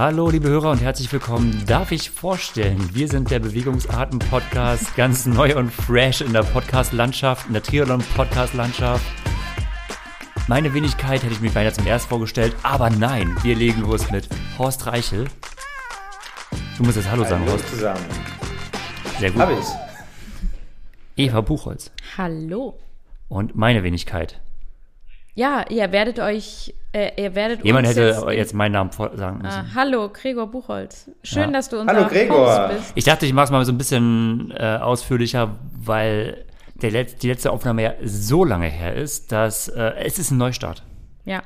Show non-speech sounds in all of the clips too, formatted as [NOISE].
Hallo, liebe Hörer und herzlich willkommen. Darf ich vorstellen, wir sind der Bewegungsarten-Podcast, ganz neu und fresh in der Podcast-Landschaft, in der Triathlon-Podcast-Landschaft. Meine Wenigkeit hätte ich mir beinahe zum ersten vorgestellt, aber nein, wir legen los mit Horst Reichel. Du musst jetzt Hallo sagen, Hallo Horst. zusammen. Sehr gut. Hab ich. Eva Buchholz. Hallo. Und meine Wenigkeit. Ja, ihr werdet euch, äh, ihr werdet Jemand uns hätte jetzt, jetzt meinen Namen vor- sagen müssen. Ah, hallo, Gregor Buchholz. Schön, Ja. dass du unser Hallo, Gregor. Host bist. Ich dachte, ich mache es mal so ein bisschen äh, ausführlicher, weil der Letz-, die letzte Aufnahme ja so lange her ist, dass äh, es ist ein Neustart. Ja.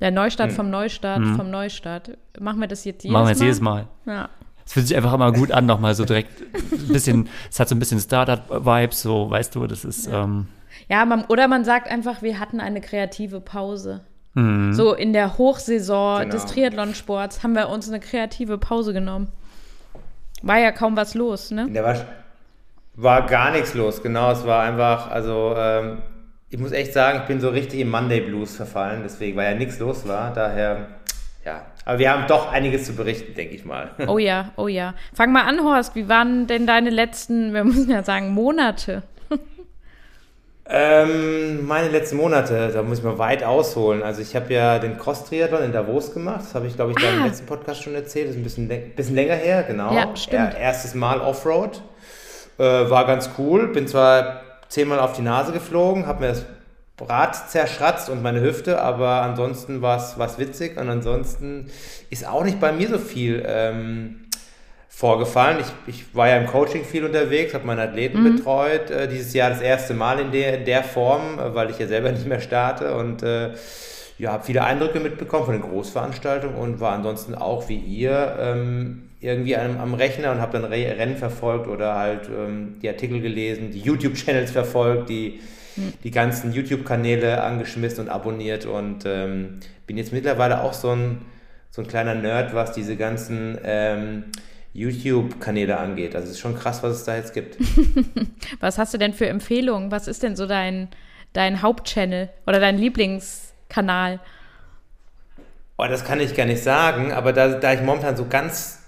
Der Neustart Hm. vom Neustart vom Neustart. Machen wir das jetzt jedes Machen wir jetzt Mal? jedes Mal. Ja. Es fühlt sich einfach immer gut an, nochmal so direkt ein bisschen, es hat so ein bisschen Startup-Vibes, so, weißt du, das ist, ähm, Ja, man, oder man sagt einfach, wir hatten eine kreative Pause. Mhm. So in der Hochsaison Genau. des Triathlonsports haben wir uns eine kreative Pause genommen. War ja kaum was los, ne? Da war, war gar nichts los, genau. Es war einfach, also ähm, ich muss echt sagen, ich bin so richtig im Monday Blues verfallen, deswegen, weil ja nichts los war. Daher, ja. Aber wir haben doch einiges zu berichten, denke ich mal. Oh ja, oh ja. Fang mal an, Horst. Wie waren denn deine letzten, wir [LAUGHS] müssen ja sagen, Monate? Ähm, meine letzten Monate, da muss ich mal weit ausholen. Also ich habe ja den Cross-Triathlon in Davos gemacht. Das habe ich, glaube ich, da im Ah. letzten Podcast schon erzählt. Das ist ein bisschen, bisschen länger her, genau. Ja, stimmt. Er, erstes Mal Offroad. Äh, war ganz cool. Bin zwar zehnmal auf die Nase geflogen, habe mir das Rad zerschratzt und meine Hüfte, aber ansonsten war es witzig und ansonsten ist auch nicht bei mir so viel ähm, vorgefallen. Ich, ich war ja im Coaching viel unterwegs, habe meine Athleten betreut. Äh, dieses Jahr das erste Mal in der, in der Form, äh, weil ich ja selber [LAUGHS] nicht mehr starte und äh, ja, habe viele Eindrücke mitbekommen von den Großveranstaltungen und war ansonsten auch wie ihr ähm, irgendwie am, am Rechner und habe dann Re Rennen verfolgt oder halt ähm, die Artikel gelesen, die YouTube-Channels verfolgt, die, die ganzen YouTube-Kanäle angeschmissen und abonniert und ähm, bin jetzt mittlerweile auch so ein, so ein kleiner Nerd, was diese ganzen ähm, YouTube-Kanäle angeht. Also es ist schon krass, was es da jetzt gibt. [LAUGHS] Was hast du denn für Empfehlungen? Was ist denn so dein, dein Hauptchannel oder dein Lieblingskanal? Oh, das kann ich gar nicht sagen, aber da, da ich momentan so ganz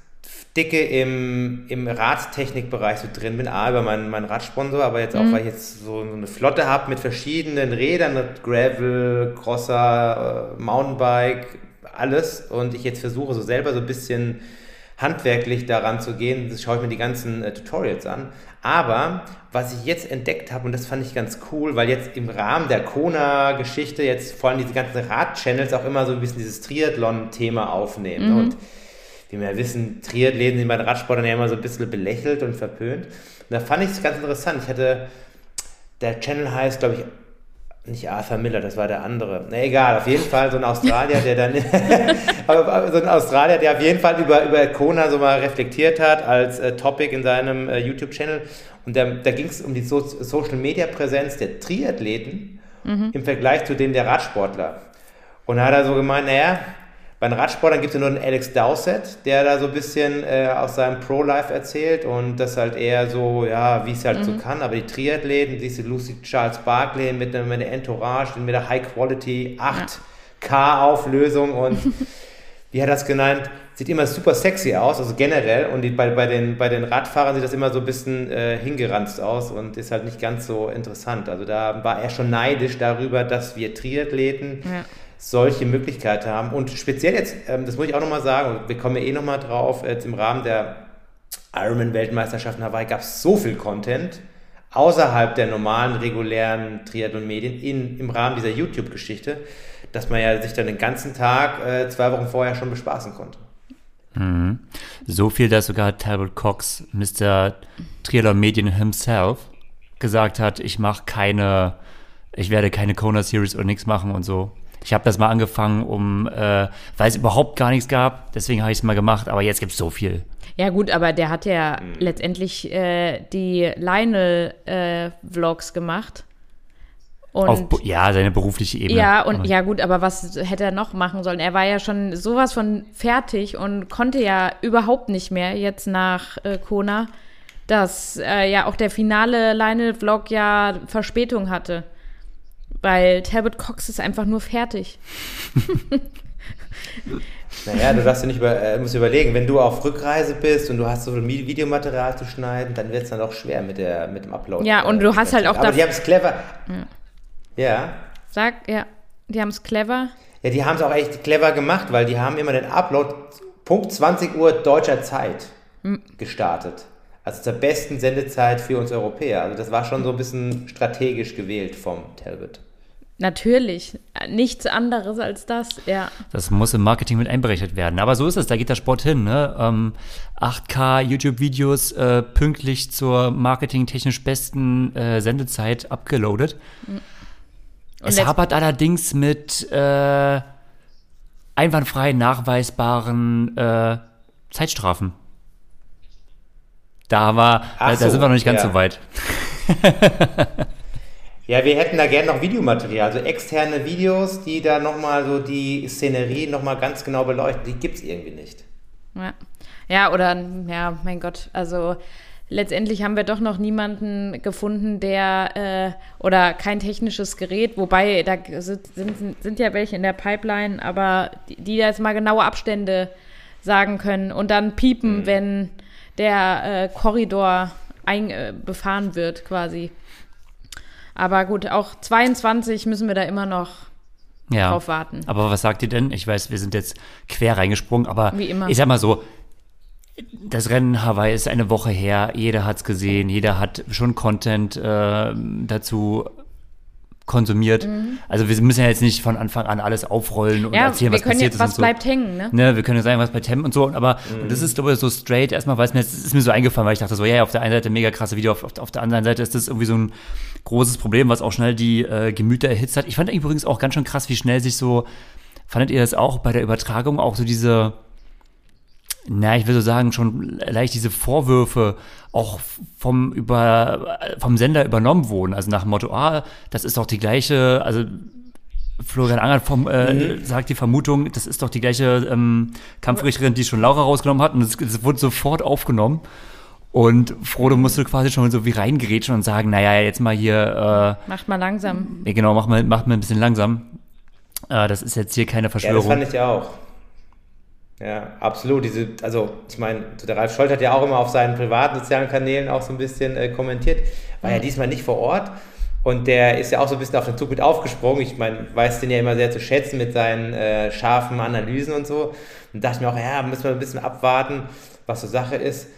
dicke im, im Radtechnikbereich so drin bin, A, über meinen, meinen Radsponsor, aber jetzt auch, weil ich jetzt so eine Flotte habe mit verschiedenen Rädern, mit Gravel, Crosser, äh, Mountainbike, alles und ich jetzt versuche so selber so ein bisschen handwerklich daran zu gehen, das schaue ich mir die ganzen äh, Tutorials an. Aber was ich jetzt entdeckt habe, und das fand ich ganz cool, weil jetzt im Rahmen der Kona-Geschichte jetzt vor allem diese ganzen Rad-Channels auch immer so ein bisschen dieses Triathlon-Thema aufnehmen. Ne? Und wie wir ja wissen, Triathleten sind bei den Radsportern ja immer so ein bisschen belächelt und verpönt. Und da fand ich es ganz interessant. Ich hatte, der Channel heißt, glaube ich, nicht Arthur Miller, das war der andere. Na egal, auf jeden Fall so ein Australier, der dann [LAUGHS] [LAUGHS] so ein Australier, der auf jeden Fall über, über Kona so mal reflektiert hat als äh, Topic in seinem äh, YouTube-Channel. Und da, da ging es um die so Social-Media-Präsenz der Triathleten im Vergleich zu denen der Radsportler. Und da hat er so gemeint, naja, bei den Radsportlern gibt es ja nur den Alex Dowsett, der da so ein bisschen äh, aus seinem Pro-Life erzählt und das halt eher so, ja, wie es halt so kann. Aber die Triathleten, diese Lucy Charles Barkley mit, einer- mit Entourage, mit der High Quality 8K-Auflösung und [LAUGHS] wie hat er das genannt? Sieht immer super sexy aus, also generell. Und die, bei, bei, den, bei den Radfahrern sieht das immer so ein bisschen äh, hingeranzt aus und ist halt nicht ganz so interessant. Also da war er schon neidisch darüber, dass wir Triathleten Ja. Solche Möglichkeiten haben. Und speziell jetzt, ähm, das muss ich auch nochmal sagen, wir kommen ja eh nochmal drauf, jetzt im Rahmen der Ironman-Weltmeisterschaft in Hawaii gab es so viel Content außerhalb der normalen, regulären Triathlon-Medien im Rahmen dieser YouTube-Geschichte, dass man ja sich dann den ganzen Tag äh, zwei Wochen vorher schon bespaßen konnte. so viel, dass sogar Talbot Cox, Mr. Triathlon Medien himself, gesagt hat, ich mache keine, ich werde keine Kona Series oder nichts machen und so. Ich habe das mal angefangen, um, äh, weil es überhaupt gar nichts gab, deswegen habe ich es mal gemacht, aber jetzt gibt es so viel. Ja, gut, aber der hat ja letztendlich äh, die Lionel-Vlogs gemacht. Und Auf, ja, seine berufliche Ebene. Ja, und Aber- ja gut, aber was hätte er noch machen sollen? Er war ja schon sowas von fertig und konnte ja überhaupt nicht mehr jetzt nach äh, Kona, dass äh, ja auch der finale Lionel-Vlog ja Verspätung hatte. Weil Talbot Cox ist einfach nur fertig. [LAUGHS] Naja, du darfst dir nicht über, äh, musst überlegen, wenn du auf Rückreise bist und du hast so viel Videomaterial zu schneiden, dann wird es dann auch schwer mit, der, mit dem Upload. Ja, und du hast halt auch Aber die haben es clever. Ja. ja. Sag, ja, die haben es clever. Ja, die haben es auch echt clever gemacht, weil die haben immer den Upload Punkt 20 Uhr deutscher Zeit hm. gestartet. Also zur besten Sendezeit für uns Europäer. Also das war schon so ein bisschen strategisch gewählt vom Talbot. Natürlich. Nichts anderes als das, ja. Das muss im Marketing mit einberechnet werden. Aber so ist es, da geht der Sport hin. Ne? Ähm, 8K YouTube-Videos äh, pünktlich zur marketingtechnisch besten äh, Sendezeit abgeloadet. Mhm. es hapert allerdings mit äh, einwandfrei nachweisbaren äh, Zeitstrafen. Da, war, da, so, da sind wir noch nicht ganz ja. so weit. [LAUGHS] Ja, wir hätten da gerne noch Videomaterial, also externe Videos, die da nochmal so die Szenerie nochmal ganz genau beleuchten. Die gibt es irgendwie nicht. Ja. ja, oder, ja, mein Gott, also letztendlich haben wir doch noch niemanden gefunden, der äh, oder kein technisches Gerät, wobei da sind, sind, sind ja welche in der Pipeline, aber die, die jetzt mal genaue Abstände sagen können und dann piepen, mhm. wenn der äh, Korridor ein, äh, befahren wird, quasi. Aber gut, auch 22 müssen wir da immer noch ja. drauf warten. Aber was sagt ihr denn? Ich weiß, wir sind jetzt quer reingesprungen, aber ich sag mal so, das Rennen Hawaii ist eine Woche her, jeder hat es gesehen, jeder hat schon Content äh, dazu konsumiert. Mhm. Also wir müssen ja jetzt nicht von Anfang an alles aufrollen und ja, erzählen, was passiert ja, was ist. Was bleibt so. hängen, ne? ne? Wir können ja sagen, was bleibt hängen und so. Aber mhm. und das ist glaube ich so straight erstmal, weil es mir jetzt ist mir so eingefallen, weil ich dachte so, ja, auf der einen Seite mega krasse Video, auf, auf der anderen Seite ist das irgendwie so ein großes Problem, was auch schnell die äh, Gemüter erhitzt hat. Ich fand übrigens auch ganz schön krass, wie schnell sich so, fandet ihr das auch bei der Übertragung auch so diese na, ich will so sagen, schon leicht diese Vorwürfe auch vom, über, vom Sender übernommen wurden. Also nach dem Motto, ah, das ist doch die gleiche, also Florian Angert vom, äh, mhm. sagt die Vermutung, das ist doch die gleiche ähm, Kampfrichterin, die schon Laura rausgenommen hat und es wurde sofort aufgenommen. Und Frodo musste quasi schon so wie reingerätschen und sagen, naja, jetzt mal hier. Äh, macht mal langsam. Ja, genau, mach mal, macht mal ein bisschen langsam. Äh, das ist jetzt hier keine Verschwörung. Ja, das fand ich ja auch. Ja, absolut. Diese, also ich meine, der Ralf Scholz hat ja auch immer auf seinen privaten sozialen Kanälen auch so ein bisschen äh, kommentiert. War ja mhm. diesmal nicht vor Ort. Und der ist ja auch so ein bisschen auf den Zug mit aufgesprungen. Ich meine, weiß den ja immer sehr zu schätzen mit seinen äh, scharfen Analysen und so. Und dachte mir auch, ja, müssen wir ein bisschen abwarten, was so Sache ist.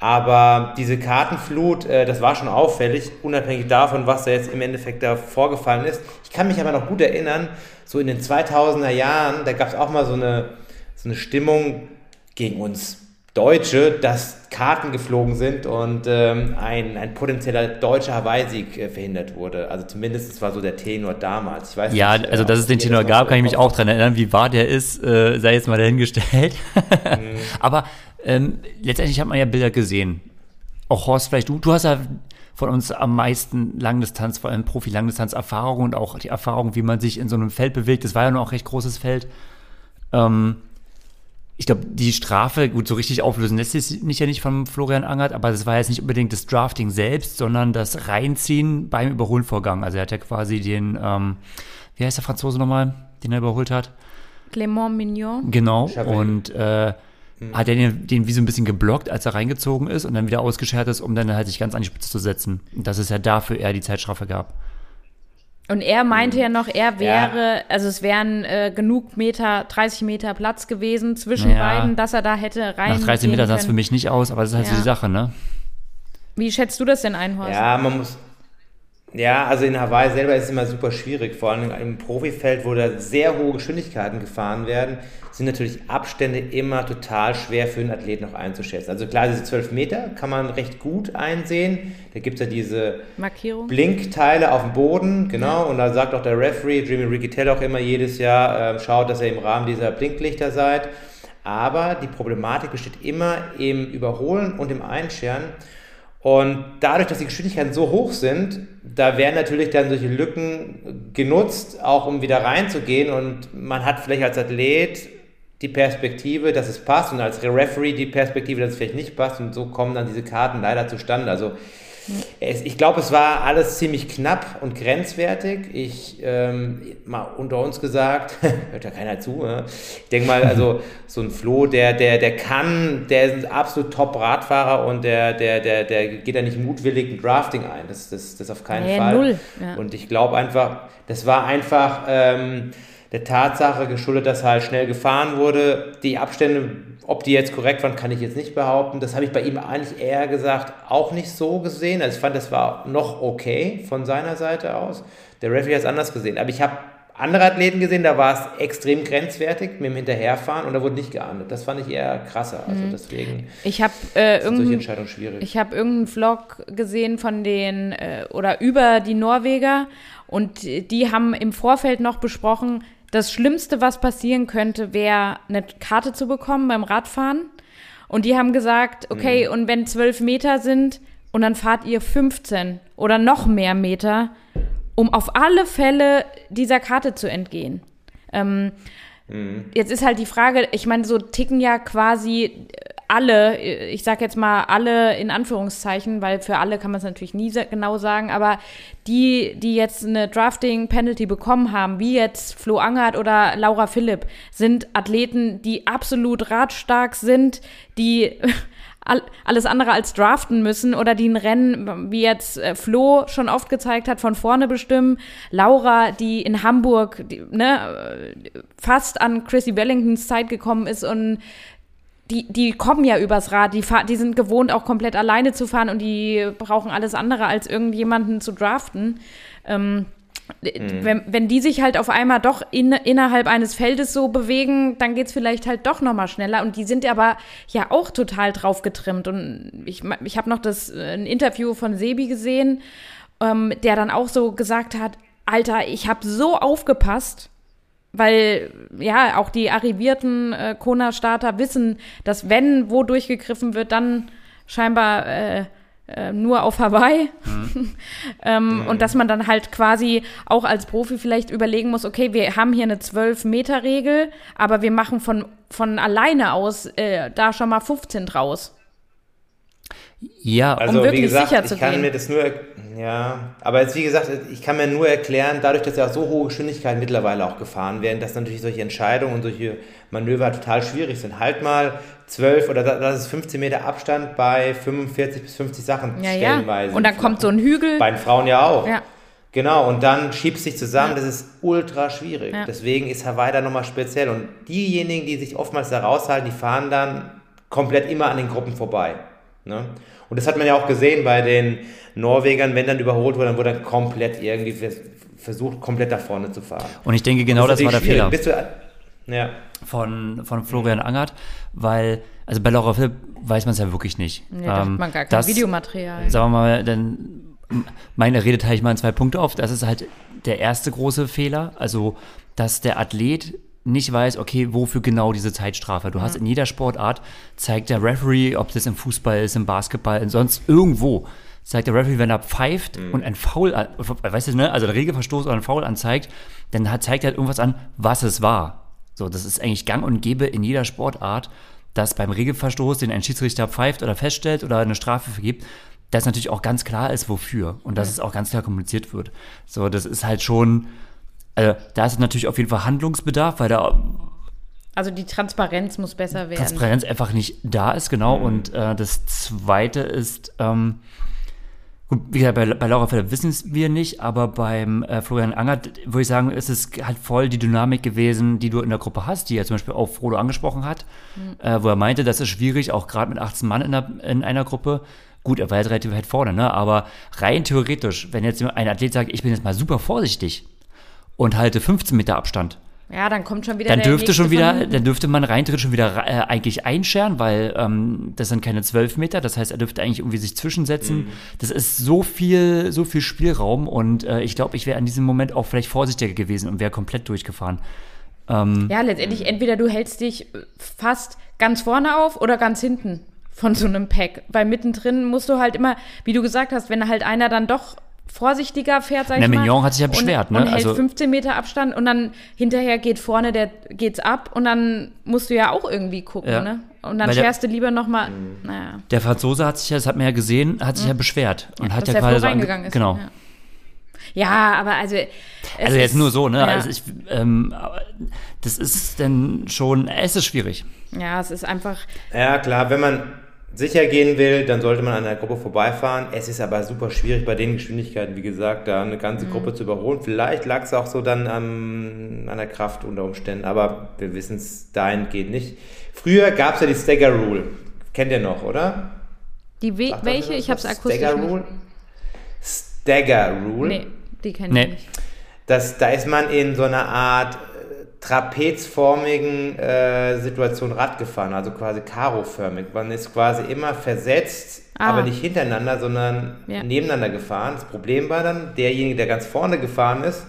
Aber diese Kartenflut, äh, das war schon auffällig, unabhängig davon, was da jetzt im Endeffekt da vorgefallen ist. Ich kann mich aber noch gut erinnern, so in den 2000er Jahren, da gab es auch mal so eine so eine Stimmung gegen uns Deutsche, dass Karten geflogen sind und ähm, ein, ein potenzieller deutscher Hawaii-Sieg äh, verhindert wurde. Also zumindest war so der Tenor damals. Ich weiß ja, nicht, also dass es den Tenor gab, kann ich mich auch daran erinnern. Wie wahr der ist, äh, sei jetzt mal dahingestellt. mhm. [LAUGHS] Aber ähm, letztendlich hat man ja Bilder gesehen. Auch Horst, vielleicht du, du hast ja von uns am meisten Langdistanz, vor allem Profi-Langdistanz-Erfahrung und auch die Erfahrung, wie man sich in so einem Feld bewegt. Das war ja noch auch recht großes Feld. Ähm, ich glaube, die Strafe, gut, so richtig auflösen lässt sich nicht ja nicht von Florian Angert, aber das war jetzt nicht unbedingt das Drafting selbst, sondern das Reinziehen beim Überholvorgang. Also er hat ja quasi den, ähm, wie heißt der Franzose nochmal, den er überholt hat? Clément Mignon. Genau, und äh, hm. hat er den, den wie so ein bisschen geblockt, als er reingezogen ist und dann wieder ausgeschert ist, um dann halt sich ganz an die Spitze zu setzen. Und dass es ja dafür er die Zeitstrafe gab. Und er meinte ja noch, er wäre, ja. also es wären äh, genug Meter, 30 Meter Platz gewesen zwischen ja. beiden, dass er da hätte rein. Nach 30 Meter sah es für mich nicht aus, aber das ist halt ja. so die Sache, ne? Wie schätzt du das denn ein, Horst? Ja, man muss, ja, also in Hawaii selber ist es immer super schwierig, vor allem im Profifeld, wo da sehr hohe Geschwindigkeiten gefahren werden, sind natürlich Abstände immer total schwer für einen Athleten noch einzuschätzen. Also klar, diese 12 Meter kann man recht gut einsehen. Da gibt es ja diese Markierung. Blinkteile auf dem Boden, genau, und da sagt auch der Referee, Jimmy Riccitelli auch immer jedes Jahr, äh, schaut, dass ihr im Rahmen dieser Blinklichter seid. Aber die Problematik besteht immer im Überholen und im Einscheren. Und dadurch, dass die Geschwindigkeiten so hoch sind, da werden natürlich dann solche Lücken genutzt, auch um wieder reinzugehen. Und man hat vielleicht als Athlet die Perspektive, dass es passt und als Referee die Perspektive, dass es vielleicht nicht passt. Und so kommen dann diese Karten leider zustande. Also Es, ich glaube, es war alles ziemlich knapp und grenzwertig. Ich, ähm, mal unter uns gesagt, [LAUGHS] hört ja keiner zu. Ne? Ich denke mal, also [LAUGHS] so ein Flo, der, der, der kann, der ist ein absolut Top-Radfahrer und der, der, der, der geht da nicht mutwillig ein Drafting ein. Das, das, das auf keinen Nee, Fall. null, ja. Und ich glaube einfach, das war einfach ähm, der Tatsache geschuldet, dass halt schnell gefahren wurde. Die Abstände, ob die jetzt korrekt waren, kann ich jetzt nicht behaupten. Das habe ich bei ihm eigentlich eher gesagt auch nicht so gesehen. Also ich fand, das war noch okay von seiner Seite aus. Der Referee hat es anders gesehen. Aber ich habe andere Athleten gesehen, da war es extrem grenzwertig mit dem Hinterherfahren und da wurde nicht geahndet. Das fand ich eher krasser. Also deswegen Ich habe äh, sind solche Entscheidungen schwierig. ich habe irgendeinen Vlog gesehen von den äh, oder über die Norweger und die haben im Vorfeld noch besprochen, das Schlimmste, was passieren könnte, wäre eine Karte zu bekommen beim Radfahren. Und die haben gesagt, okay, und wenn zwölf Meter sind und dann fahrt ihr 15 oder noch mehr Meter, um auf alle Fälle dieser Karte zu entgehen. Ähm, Jetzt ist halt die Frage, ich meine, so ticken ja quasi alle, ich sag jetzt mal alle in Anführungszeichen, weil für alle kann man es natürlich nie genau sagen, aber die, die jetzt eine Drafting-Penalty bekommen haben, wie jetzt Flo Angert oder Laura Philipp, sind Athleten, die absolut radstark sind, die [LAUGHS] all- alles andere als draften müssen oder die ein Rennen, wie jetzt äh, Flo schon oft gezeigt hat, von vorne bestimmen. Laura, die in Hamburg die, ne, fast an Chrissy Wellingtons Zeit gekommen ist und die, die kommen ja übers Rad, die, fahr, die sind gewohnt, auch komplett alleine zu fahren und die brauchen alles andere, als irgendjemanden zu draften. Ähm, wenn, wenn die sich halt auf einmal doch in, innerhalb eines Feldes so bewegen, dann geht's vielleicht halt doch nochmal schneller. Und die sind aber ja auch total drauf getrimmt. Und ich, ich habe noch das, äh, ein Interview von Sebi gesehen, ähm, der dann auch so gesagt hat, Alter, ich habe so aufgepasst, weil ja auch die arrivierten äh, Kona-Starter wissen, dass wenn wo durchgegriffen wird, dann scheinbar äh, äh, nur auf Hawaii. [LAUGHS] ähm, Und dass man dann halt quasi auch als Profi vielleicht überlegen muss, okay, wir haben hier eine 12-Meter-Regel, aber wir machen von, von alleine aus äh, da schon mal 15 draus. Ja, Also wirklich wie gesagt, sicher ich zu kann gehen. mir das nur, ja, aber jetzt wie gesagt, ich kann mir nur erklären, dadurch, dass ja auch so hohe Geschwindigkeiten mittlerweile auch gefahren werden, dass natürlich solche Entscheidungen und solche Manöver total schwierig sind. Halt mal 12 oder da- das ist 15 Meter Abstand bei 45 bis 50 Sachen Ja, ja. stellenweise. Und dann kommt so ein Hügel. Bei den Frauen ja auch. Ja. Genau, und dann schiebst dich zusammen, Ja. das ist ultra schwierig. Ja. Deswegen ist Hawaii da nochmal speziell. Und diejenigen, die sich oftmals da raushalten, die fahren dann komplett immer an den Gruppen vorbei. Ne? Und das hat man ja auch gesehen bei den Norwegern, wenn dann überholt wurde, dann wurde dann komplett irgendwie vers- versucht, komplett nach vorne zu fahren. und ich denke, genau das, ist war der Fehler du, ja. von, von Florian Angert, weil, also bei Laura Philipp weiß man es ja wirklich nicht. Nee, da hat Ähm, man gar kein das- Videomaterial. Sagen wir mal, dann meine Rede teile ich mal in zwei Punkte auf. Das ist halt der erste große Fehler. Also, dass der Athlet nicht weiß, okay, wofür genau diese Zeitstrafe. Du hast in jeder Sportart, zeigt der Referee, ob das im Fußball ist, im Basketball, in sonst irgendwo, zeigt der Referee, wenn er pfeift und ein Foul, weißt du, ne, also der Regelverstoß oder ein Foul anzeigt, dann hat, zeigt er halt irgendwas an, was es war. So, das ist eigentlich gang und gäbe in jeder Sportart, dass beim Regelverstoß, den ein Schiedsrichter pfeift oder feststellt oder eine Strafe vergibt, dass natürlich auch ganz klar ist, wofür und dass es auch ganz klar kommuniziert wird. So, das ist halt schon, also da ist natürlich auf jeden Fall Handlungsbedarf, weil da Also die Transparenz muss besser werden. Transparenz einfach nicht da ist, genau. Und äh, das Zweite ist, ähm, gut, wie gesagt, bei, bei Laura Philipp wissen es wir nicht, aber beim äh, Florian Angert würde ich sagen, ist es halt voll die Dynamik gewesen, die du in der Gruppe hast, die er zum Beispiel auch Frodo angesprochen hat, äh, wo er meinte, das ist schwierig, auch gerade mit 18 Mann in, der, in einer Gruppe. Gut, er war jetzt relativ weit vorne, ne? aber rein theoretisch, wenn jetzt ein Athlet sagt, ich bin jetzt mal super vorsichtig und halte 15 Meter Abstand, Ja, dann kommt schon wieder dann dürfte schon wieder, dann dürfte man rein theoretisch schon wieder äh, eigentlich einscheren, weil ähm, das sind keine zwölf Meter, das heißt, er dürfte eigentlich irgendwie sich zwischensetzen. Das ist so viel, so viel Spielraum und äh, ich glaube, ich wäre in diesem Moment auch vielleicht vorsichtiger gewesen und wäre komplett durchgefahren. Ähm, Ja, letztendlich entweder du hältst dich fast ganz vorne auf oder ganz hinten von so einem Pack. Weil mittendrin musst du halt immer, wie du gesagt hast, wenn halt einer dann doch vorsichtiger fährt, sag Na, ich mal. Mignon hat sich ja beschwert, und, ne? Und hält Also- 15 Meter Abstand und dann hinterher geht vorne, der geht's ab und dann musst du ja auch irgendwie gucken, Ja. ne? Und dann Weil der- fährst du lieber nochmal, Mhm. naja. Der Franzose hat sich ja, das hat man ja gesehen, hat sich ja beschwert und hat dass ja der gerade voll so ange- reingegangen ist. Genau. Ja. ja, aber also. es Also jetzt ist- nur so, ne? Ja, Also ich, ähm, das ist dann schon, es ist schwierig. ja, es ist einfach. Ja, klar, wenn man sicher gehen will, dann sollte man an der Gruppe vorbeifahren. Es ist aber super schwierig bei den Geschwindigkeiten, wie gesagt, da eine ganze Gruppe zu überholen. Vielleicht lag es auch so dann am, an der Kraft unter Umständen, aber wir wissen es dahingehend nicht. Früher gab es ja die Stagger Rule. Kennt ihr noch, oder? Die We Sagt welche? Ich hab's was? akustisch Stagger. Rule? Stagger Rule. Nee, die kenne Nee. ich nicht. Das, da ist man in so einer Art trapezformigen äh, Situation Rad gefahren, also quasi karoförmig. Man ist quasi immer versetzt, Ah. aber nicht hintereinander, sondern Ja. nebeneinander gefahren. Das Problem war dann, derjenige, der ganz vorne gefahren ist,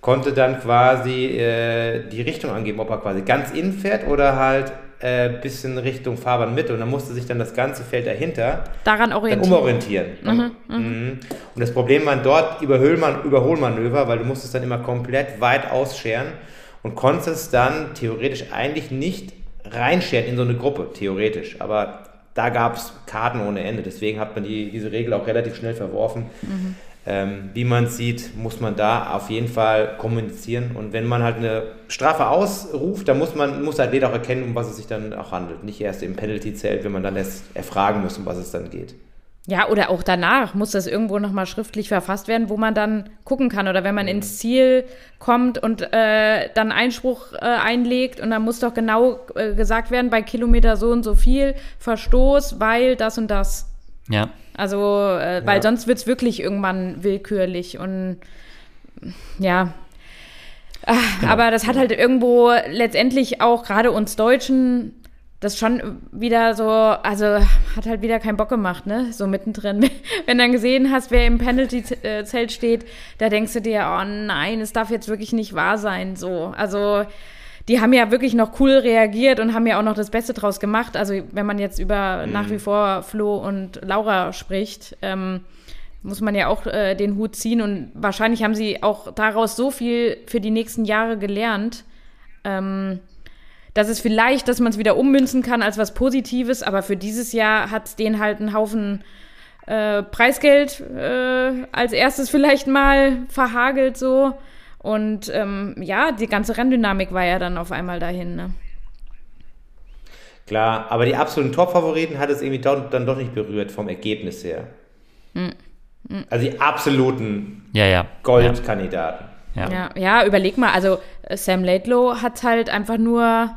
konnte dann quasi äh, die Richtung angeben, ob er quasi ganz innen fährt oder halt äh, bisschen Richtung Fahrbahnmitte. Und dann musste sich dann das ganze Feld dahinter Daran dann orientieren. umorientieren. Mhm. Und das Problem waren dort Überholmanöver, weil du musstest dann immer komplett weit ausscheren und konntest dann theoretisch eigentlich nicht reinscheren in so eine Gruppe, theoretisch. Aber da gab es Karten ohne Ende. Deswegen hat man die, diese Regel auch relativ schnell verworfen. Ähm, wie man sieht, muss man da auf jeden Fall kommunizieren. Und wenn man halt eine Strafe ausruft, dann muss man muss der Athlet auch erkennen, um was es sich dann auch handelt. Nicht erst im Penalty-Zelt, wenn man dann erst erfragen muss, um was es dann geht. Ja, oder auch danach muss das irgendwo nochmal schriftlich verfasst werden, wo man dann gucken kann. Oder wenn man ins Ziel kommt und äh, dann Einspruch äh, einlegt und dann muss doch genau äh, gesagt werden, bei Kilometer so und so viel Verstoß, weil das und das. Ja. Also, äh, weil Ja. sonst wird es wirklich irgendwann willkürlich und ja. Ah, Genau. Aber das hat halt irgendwo letztendlich auch gerade uns Deutschen das schon wieder so, also hat halt wieder keinen Bock gemacht, ne? So mittendrin. [LAUGHS] Wenn dann gesehen hast, wer im Penalty-Zelt steht, da denkst du dir, oh nein, es darf jetzt wirklich nicht wahr sein. So, also die haben ja wirklich noch cool reagiert und haben ja auch noch das Beste draus gemacht. Also wenn man jetzt über nach wie vor Flo und Laura spricht, ähm, muss man ja auch äh, den Hut ziehen und wahrscheinlich haben sie auch daraus so viel für die nächsten Jahre gelernt, ähm, dass es vielleicht, dass man es wieder ummünzen kann als was Positives, aber für dieses Jahr hat es denen halt einen Haufen äh, Preisgeld äh, als erstes vielleicht mal verhagelt so. Und ähm, ja, die ganze Renndynamik war ja dann auf einmal dahin. Ne? Klar, aber die absoluten Top-Favoriten hat es irgendwie doch, dann doch nicht berührt vom Ergebnis her. Hm. Also die absoluten Ja, ja. Goldkandidaten. Ja. Ja. Ja, ja, überleg mal, also äh, Sam Laidlow hat halt einfach nur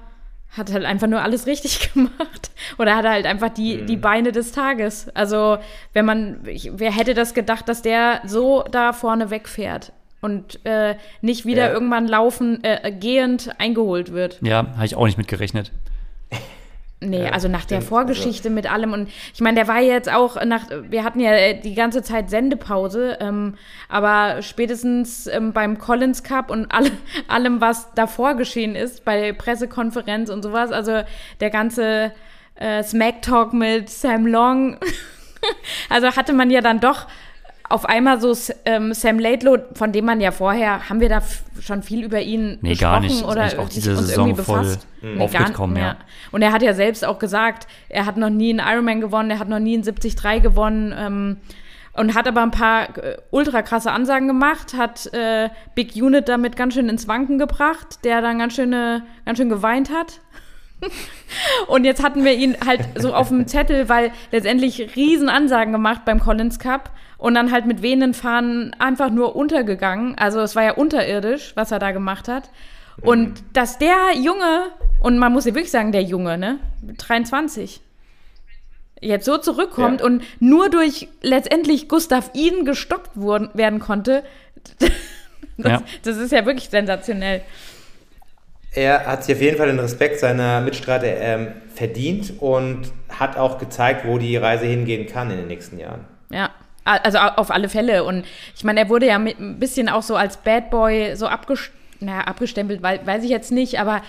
hat halt einfach nur alles richtig [LAUGHS] gemacht oder hat halt einfach die, die Beine des Tages. Also, wenn man, ich, wer hätte das gedacht, dass der so da vorne wegfährt und äh, nicht wieder Ja. irgendwann laufen, äh, gehend eingeholt wird. Ja, habe ich auch nicht mit gerechnet. [LAUGHS] Nee, also nach der. Vorgeschichte mit allem und ich meine, der war jetzt auch nach, wir hatten ja äh, die ganze Zeit Sendepause, ähm, aber spätestens ähm, beim Collins Cup und alle, [LAUGHS] allem, was davor geschehen ist, bei Pressekonferenz und sowas, also der ganze äh, Smack Talk mit Sam Long, [LAUGHS] also hatte man ja dann doch auf einmal so ähm, Sam Laidlow, von dem man ja vorher, haben wir da schon viel über ihn Nee, gesprochen gar nicht. Ist oder eigentlich auch diese uns Saison irgendwie voll befasst? Nee, gar aufgekommen, ja. mehr. Und er hat ja selbst auch gesagt, er hat noch nie einen Ironman gewonnen, er hat noch nie einen 73 gewonnen ähm, und hat aber ein paar äh, ultra krasse Ansagen gemacht, hat äh, Big Unit damit ganz schön ins Wanken gebracht, der dann ganz, schöne, ganz schön geweint hat. Und jetzt hatten wir ihn halt so auf dem Zettel, weil letztendlich riesen Ansagen gemacht beim Collins Cup und dann halt mit wehenden Fahnen einfach nur untergegangen. Also es war ja unterirdisch, was er da gemacht hat. Und dass der Junge, und man muss ja wirklich sagen, der Junge, ne, 23, jetzt so zurückkommt Ja. und nur durch letztendlich Gustav Iden gestoppt wurden, werden konnte, [LAUGHS] das, Ja. das ist ja wirklich sensationell. Er hat sich auf jeden Fall den Respekt seiner Mitstreiter ähm, verdient und hat auch gezeigt, wo die Reise hingehen kann in den nächsten Jahren. Ja, also au- auf alle Fälle. Und ich meine, er wurde ja mit, ein bisschen auch so als Bad Boy so abgest naja, abgestempelt, weiß ich jetzt nicht, aber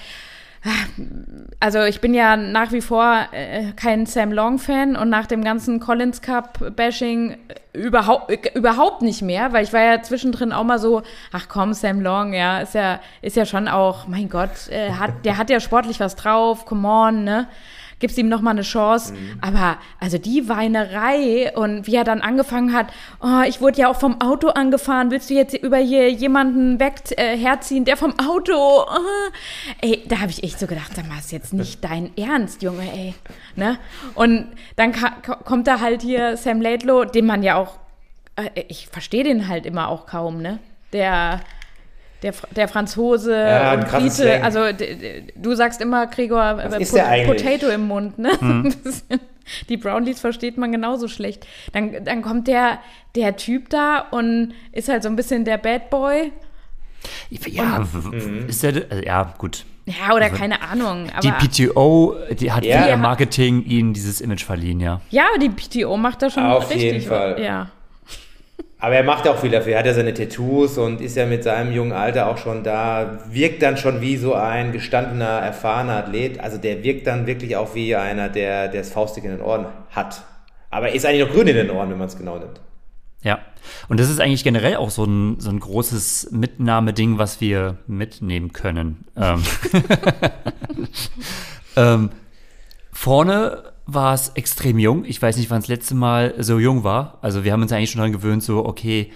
also ich bin ja nach wie vor äh, kein Sam Long-Fan und nach dem ganzen Collins Cup-Bashing äh, überhaupt, äh, überhaupt nicht mehr, weil ich war ja zwischendrin auch mal so, ach komm, Sam Long, ja, ist ja, ist ja schon auch, mein Gott, äh, hat, der hat ja sportlich was drauf, come on, ne? Gibst ihm noch mal eine Chance. Mhm. Aber also die Weinerei und wie er dann angefangen hat, oh, ich wurde ja auch vom Auto angefahren, willst du jetzt über hier jemanden weg äh, herziehen, der vom Auto? Oh. Ey, da habe ich echt so gedacht, sag mal, ist jetzt nicht dein Ernst, Junge, ey. Ne? Und dann kommt da halt hier Sam Laidlow, den man ja auch, äh, ich verstehe den halt immer auch kaum, ne? Der der, der Franzose ja, und Brite, also du sagst immer, Gregor, äh, po Potato im Mund, ne? Hm. [LAUGHS] Die Brownlees versteht man genauso schlecht. Dann, dann kommt der, der Typ da und ist halt so ein bisschen der Bad Boy. Ja, und, ist der, also, ja, gut. Ja, oder also, keine Ahnung. die PTO, die hat ja. via Marketing ihnen dieses Image verliehen, ja. Ja, die PTO macht da schon Auf richtig. Jeden Fall. Ja. Aber er macht auch viel dafür. Er hat ja seine Tattoos und ist ja mit seinem jungen Alter auch schon da. Wirkt dann schon wie so ein gestandener, erfahrener Athlet. Also der wirkt dann wirklich auch wie einer, der, der das Faustdick in den Ohren hat. Aber er ist eigentlich noch grün in den Ohren, wenn man es genau nimmt. Ja, und das ist eigentlich generell auch so ein, so ein großes Mitnahmeding, was wir mitnehmen können. Ähm, [LAUGHS] ähm, vorne war es extrem jung. Ich weiß nicht, wann das letzte Mal so jung war. Also wir haben uns eigentlich schon daran gewöhnt, so, okay,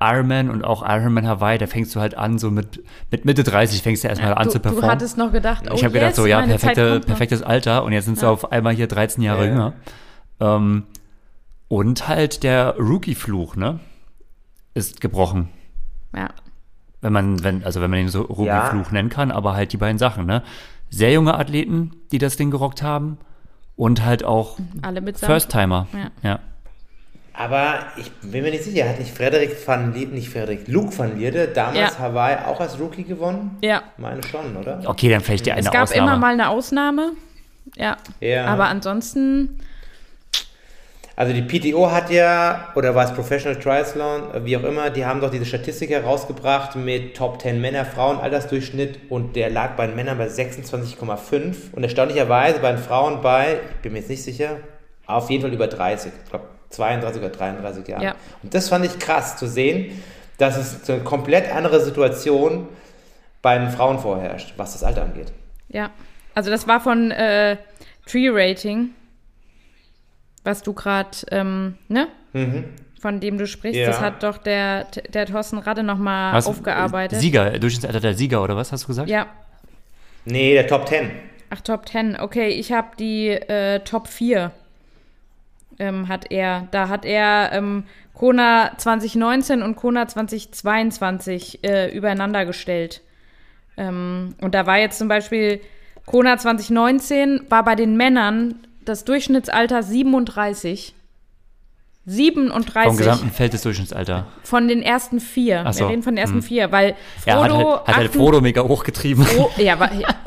Ironman und auch Ironman Hawaii, da fängst du halt an, so mit, mit Mitte 30 fängst du erstmal ja, an du, zu performen. Du hattest noch gedacht, oh Ich habe yes, gedacht, so, ja, perfekte, perfektes Alter und jetzt sind sie ja. auf einmal hier 13 Jahre ja. jünger. Ähm, und halt der Rookie-Fluch, ne? Ist gebrochen. Ja. Wenn man, wenn, also wenn man den so Rookie-Fluch nennen kann, aber halt die beiden Sachen, ne? Sehr junge Athleten, die das Ding gerockt haben und halt auch First-Timer. Ja. ja. Aber ich bin mir nicht sicher, hat nicht Frederik van Lierde, nicht Frederik, Luke van Lierde damals ja. Hawaii auch als Rookie gewonnen? Ja. Meine schon, oder? Okay, dann vielleicht die eine Ausnahme. Es gab Ausnahme. immer mal eine Ausnahme. Ja. ja. Aber ansonsten also die PTO hat ja, oder war es Professional Triathlon, wie auch immer, die haben doch diese Statistik herausgebracht mit Top 10 Männer, Frauen, Altersdurchschnitt und der lag bei den Männern bei 26,5 und erstaunlicherweise bei den Frauen bei, ich bin mir jetzt nicht sicher, auf jeden Fall über 30, ich glaube 32 oder 33 Jahre. Ja. Und das fand ich krass zu sehen, dass es eine komplett andere Situation bei den Frauen vorherrscht, was das Alter angeht. Ja, also das war von äh, Tree Rating was du gerade, ähm, ne? Mhm. Von dem du sprichst, ja. das hat doch der, der Thorsten Radde nochmal aufgearbeitet. Sieger, Durchschnittsalter der Sieger, oder was hast du gesagt? Ja. Nee, der Top 10. Ach, Top 10. Okay, ich habe die äh, Top 4. Ähm, hat er. Da hat er ähm, Kona 2019 und Kona 2022 äh, übereinander gestellt. Ähm, und da war jetzt zum Beispiel Kona 2019 war bei den Männern das Durchschnittsalter 37. 37. Vom gesamten Feld des Durchschnittsalter. Von den ersten vier. So. Wir reden von den ersten hm. vier, weil Frodo. Ja, hat halt, hat halt Frodo mega hochgetrieben. Fro [LAUGHS] ja,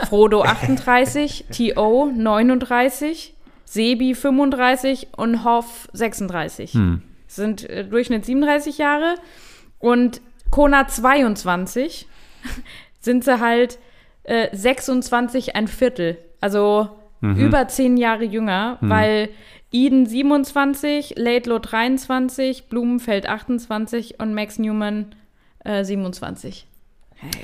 Frodo 38, T.O. 39, Sebi 35 und Hoff 36. Hm. Das sind äh, Durchschnitt 37 Jahre. Und Kona 22 [LAUGHS] sind sie halt äh, 26 ein Viertel. Also mhm. über zehn Jahre jünger, mhm. weil Eden 27, Laidlow 23, Blumenfeld 28 und Max Newman äh, 27.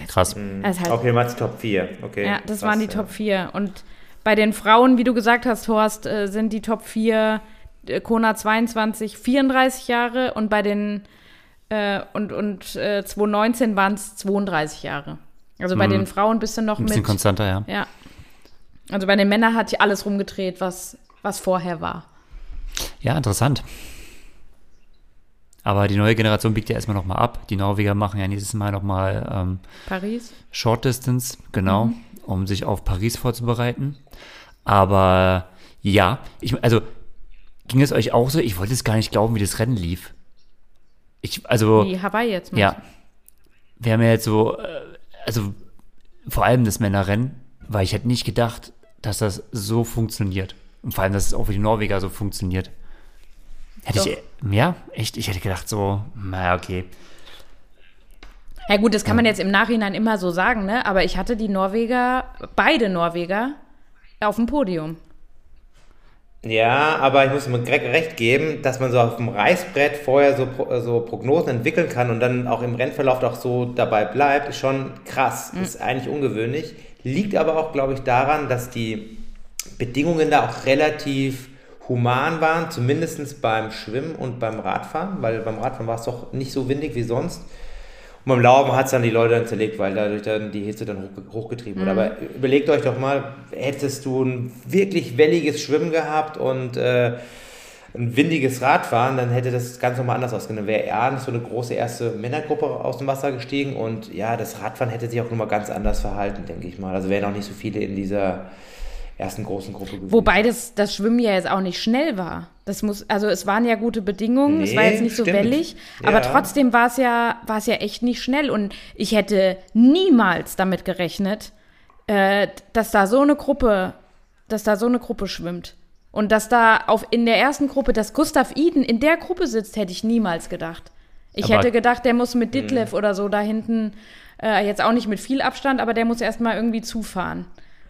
Krass. Also halt, okay, mal Top 4. Okay. Ja, das Krass, waren die ja. Top 4. Und bei den Frauen, wie du gesagt hast, Horst, äh, sind die Top 4 äh, Kona 22, 34 Jahre und bei den äh, und, und äh, 2019 waren es 32 Jahre. Also bei mhm. den Frauen bist du noch Ein bisschen mit. konstanter, ja. Ja, also bei den Männern hat sich alles rumgedreht, was, was vorher war. Ja, interessant. Aber die neue Generation biegt ja erstmal nochmal ab. Die Norweger machen ja nächstes Mal nochmal ähm, Paris. Short Distance, genau, mhm. um sich auf Paris vorzubereiten. Aber ja, ich, also ging es euch auch so? Ich wollte es gar nicht glauben, wie das Rennen lief. Ich, also. Wie Hawaii jetzt, Ja. Wir haben ja jetzt so, äh, also vor allem das Männerrennen, weil ich hätte nicht gedacht, dass das so funktioniert. Und vor allem, dass es auch für die Norweger so funktioniert. Hätte Doch. ich, ja, echt, ich hätte gedacht so, naja, okay. Ja gut, das kann man jetzt im Nachhinein immer so sagen, ne? Aber ich hatte die Norweger beide Norweger auf dem Podium. Ja, aber ich muss mir Greg recht geben, dass man so auf dem Reißbrett vorher so, so Prognosen entwickeln kann und dann auch im Rennverlauf auch so dabei bleibt, ist schon krass. Mhm. Ist eigentlich ungewöhnlich. Liegt aber auch, glaube ich, daran, dass die Bedingungen da auch relativ human waren, zumindest beim Schwimmen und beim Radfahren, weil beim Radfahren war es doch nicht so windig wie sonst. Und beim Laufen hat es dann die Leute dann zerlegt, weil dadurch dann die Hitze dann hoch, hochgetrieben mhm. wurde. Aber überlegt euch doch mal, hättest du ein wirklich welliges Schwimmen gehabt und äh, ein windiges Radfahren, dann hätte das ganz nochmal anders ausgesehen. Dann wäre er so eine große erste Männergruppe aus dem Wasser gestiegen und ja, das Radfahren hätte sich auch nochmal ganz anders verhalten, denke ich mal. Also wären auch nicht so viele in dieser ersten großen Gruppe gewesen. Wobei das, das Schwimmen ja jetzt auch nicht schnell war. Das muss, also es waren ja gute Bedingungen, nee, es war jetzt nicht stimmt. so wellig, ja. aber trotzdem war es ja, war es ja echt nicht schnell und ich hätte niemals damit gerechnet, äh, dass da so eine Gruppe, dass da so eine Gruppe schwimmt. Und dass da auf, in der ersten Gruppe, dass Gustav Iden in der Gruppe sitzt, hätte ich niemals gedacht. Ich aber hätte gedacht, der muss mit Ditlev oder so da hinten, äh, jetzt auch nicht mit viel Abstand, aber der muss erstmal irgendwie zufahren.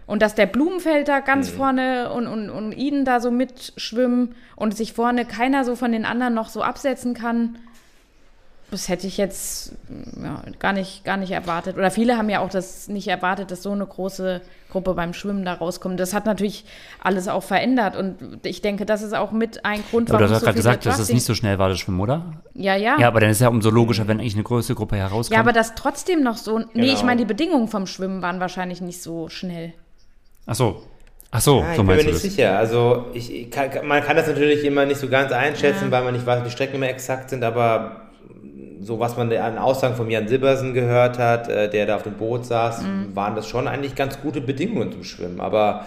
Und dass der Blumenfeld da ganz mhm. vorne und, und, und Iden da so mitschwimmen und sich vorne keiner so von den anderen noch so absetzen kann, das hätte ich jetzt ja, gar, nicht, gar nicht erwartet. Oder viele haben ja auch das nicht erwartet, dass so eine große Gruppe beim Schwimmen da rauskommt. Das hat natürlich alles auch verändert. Und ich denke, das ist auch mit ein Grund, warum. Aber du hast so gerade gesagt, dass es nicht so schnell war, das Schwimmen, oder? Ja, ja. Ja, aber dann ist es ja umso logischer, wenn eigentlich eine größere Gruppe herauskommt. Ja, aber das trotzdem noch so. Genau. Nee, ich genau. meine, die Bedingungen vom Schwimmen waren wahrscheinlich nicht so schnell. Ach so. Ach so, ja, so ich bin mir nicht das. sicher. Also ich, kann, man kann das natürlich immer nicht so ganz einschätzen, ja. weil man nicht weiß, wie die Strecken immer exakt sind, aber so was man an Aussagen von Jan Silbersen gehört hat, äh, der da auf dem Boot saß, mhm. waren das schon eigentlich ganz gute Bedingungen zum Schwimmen. Aber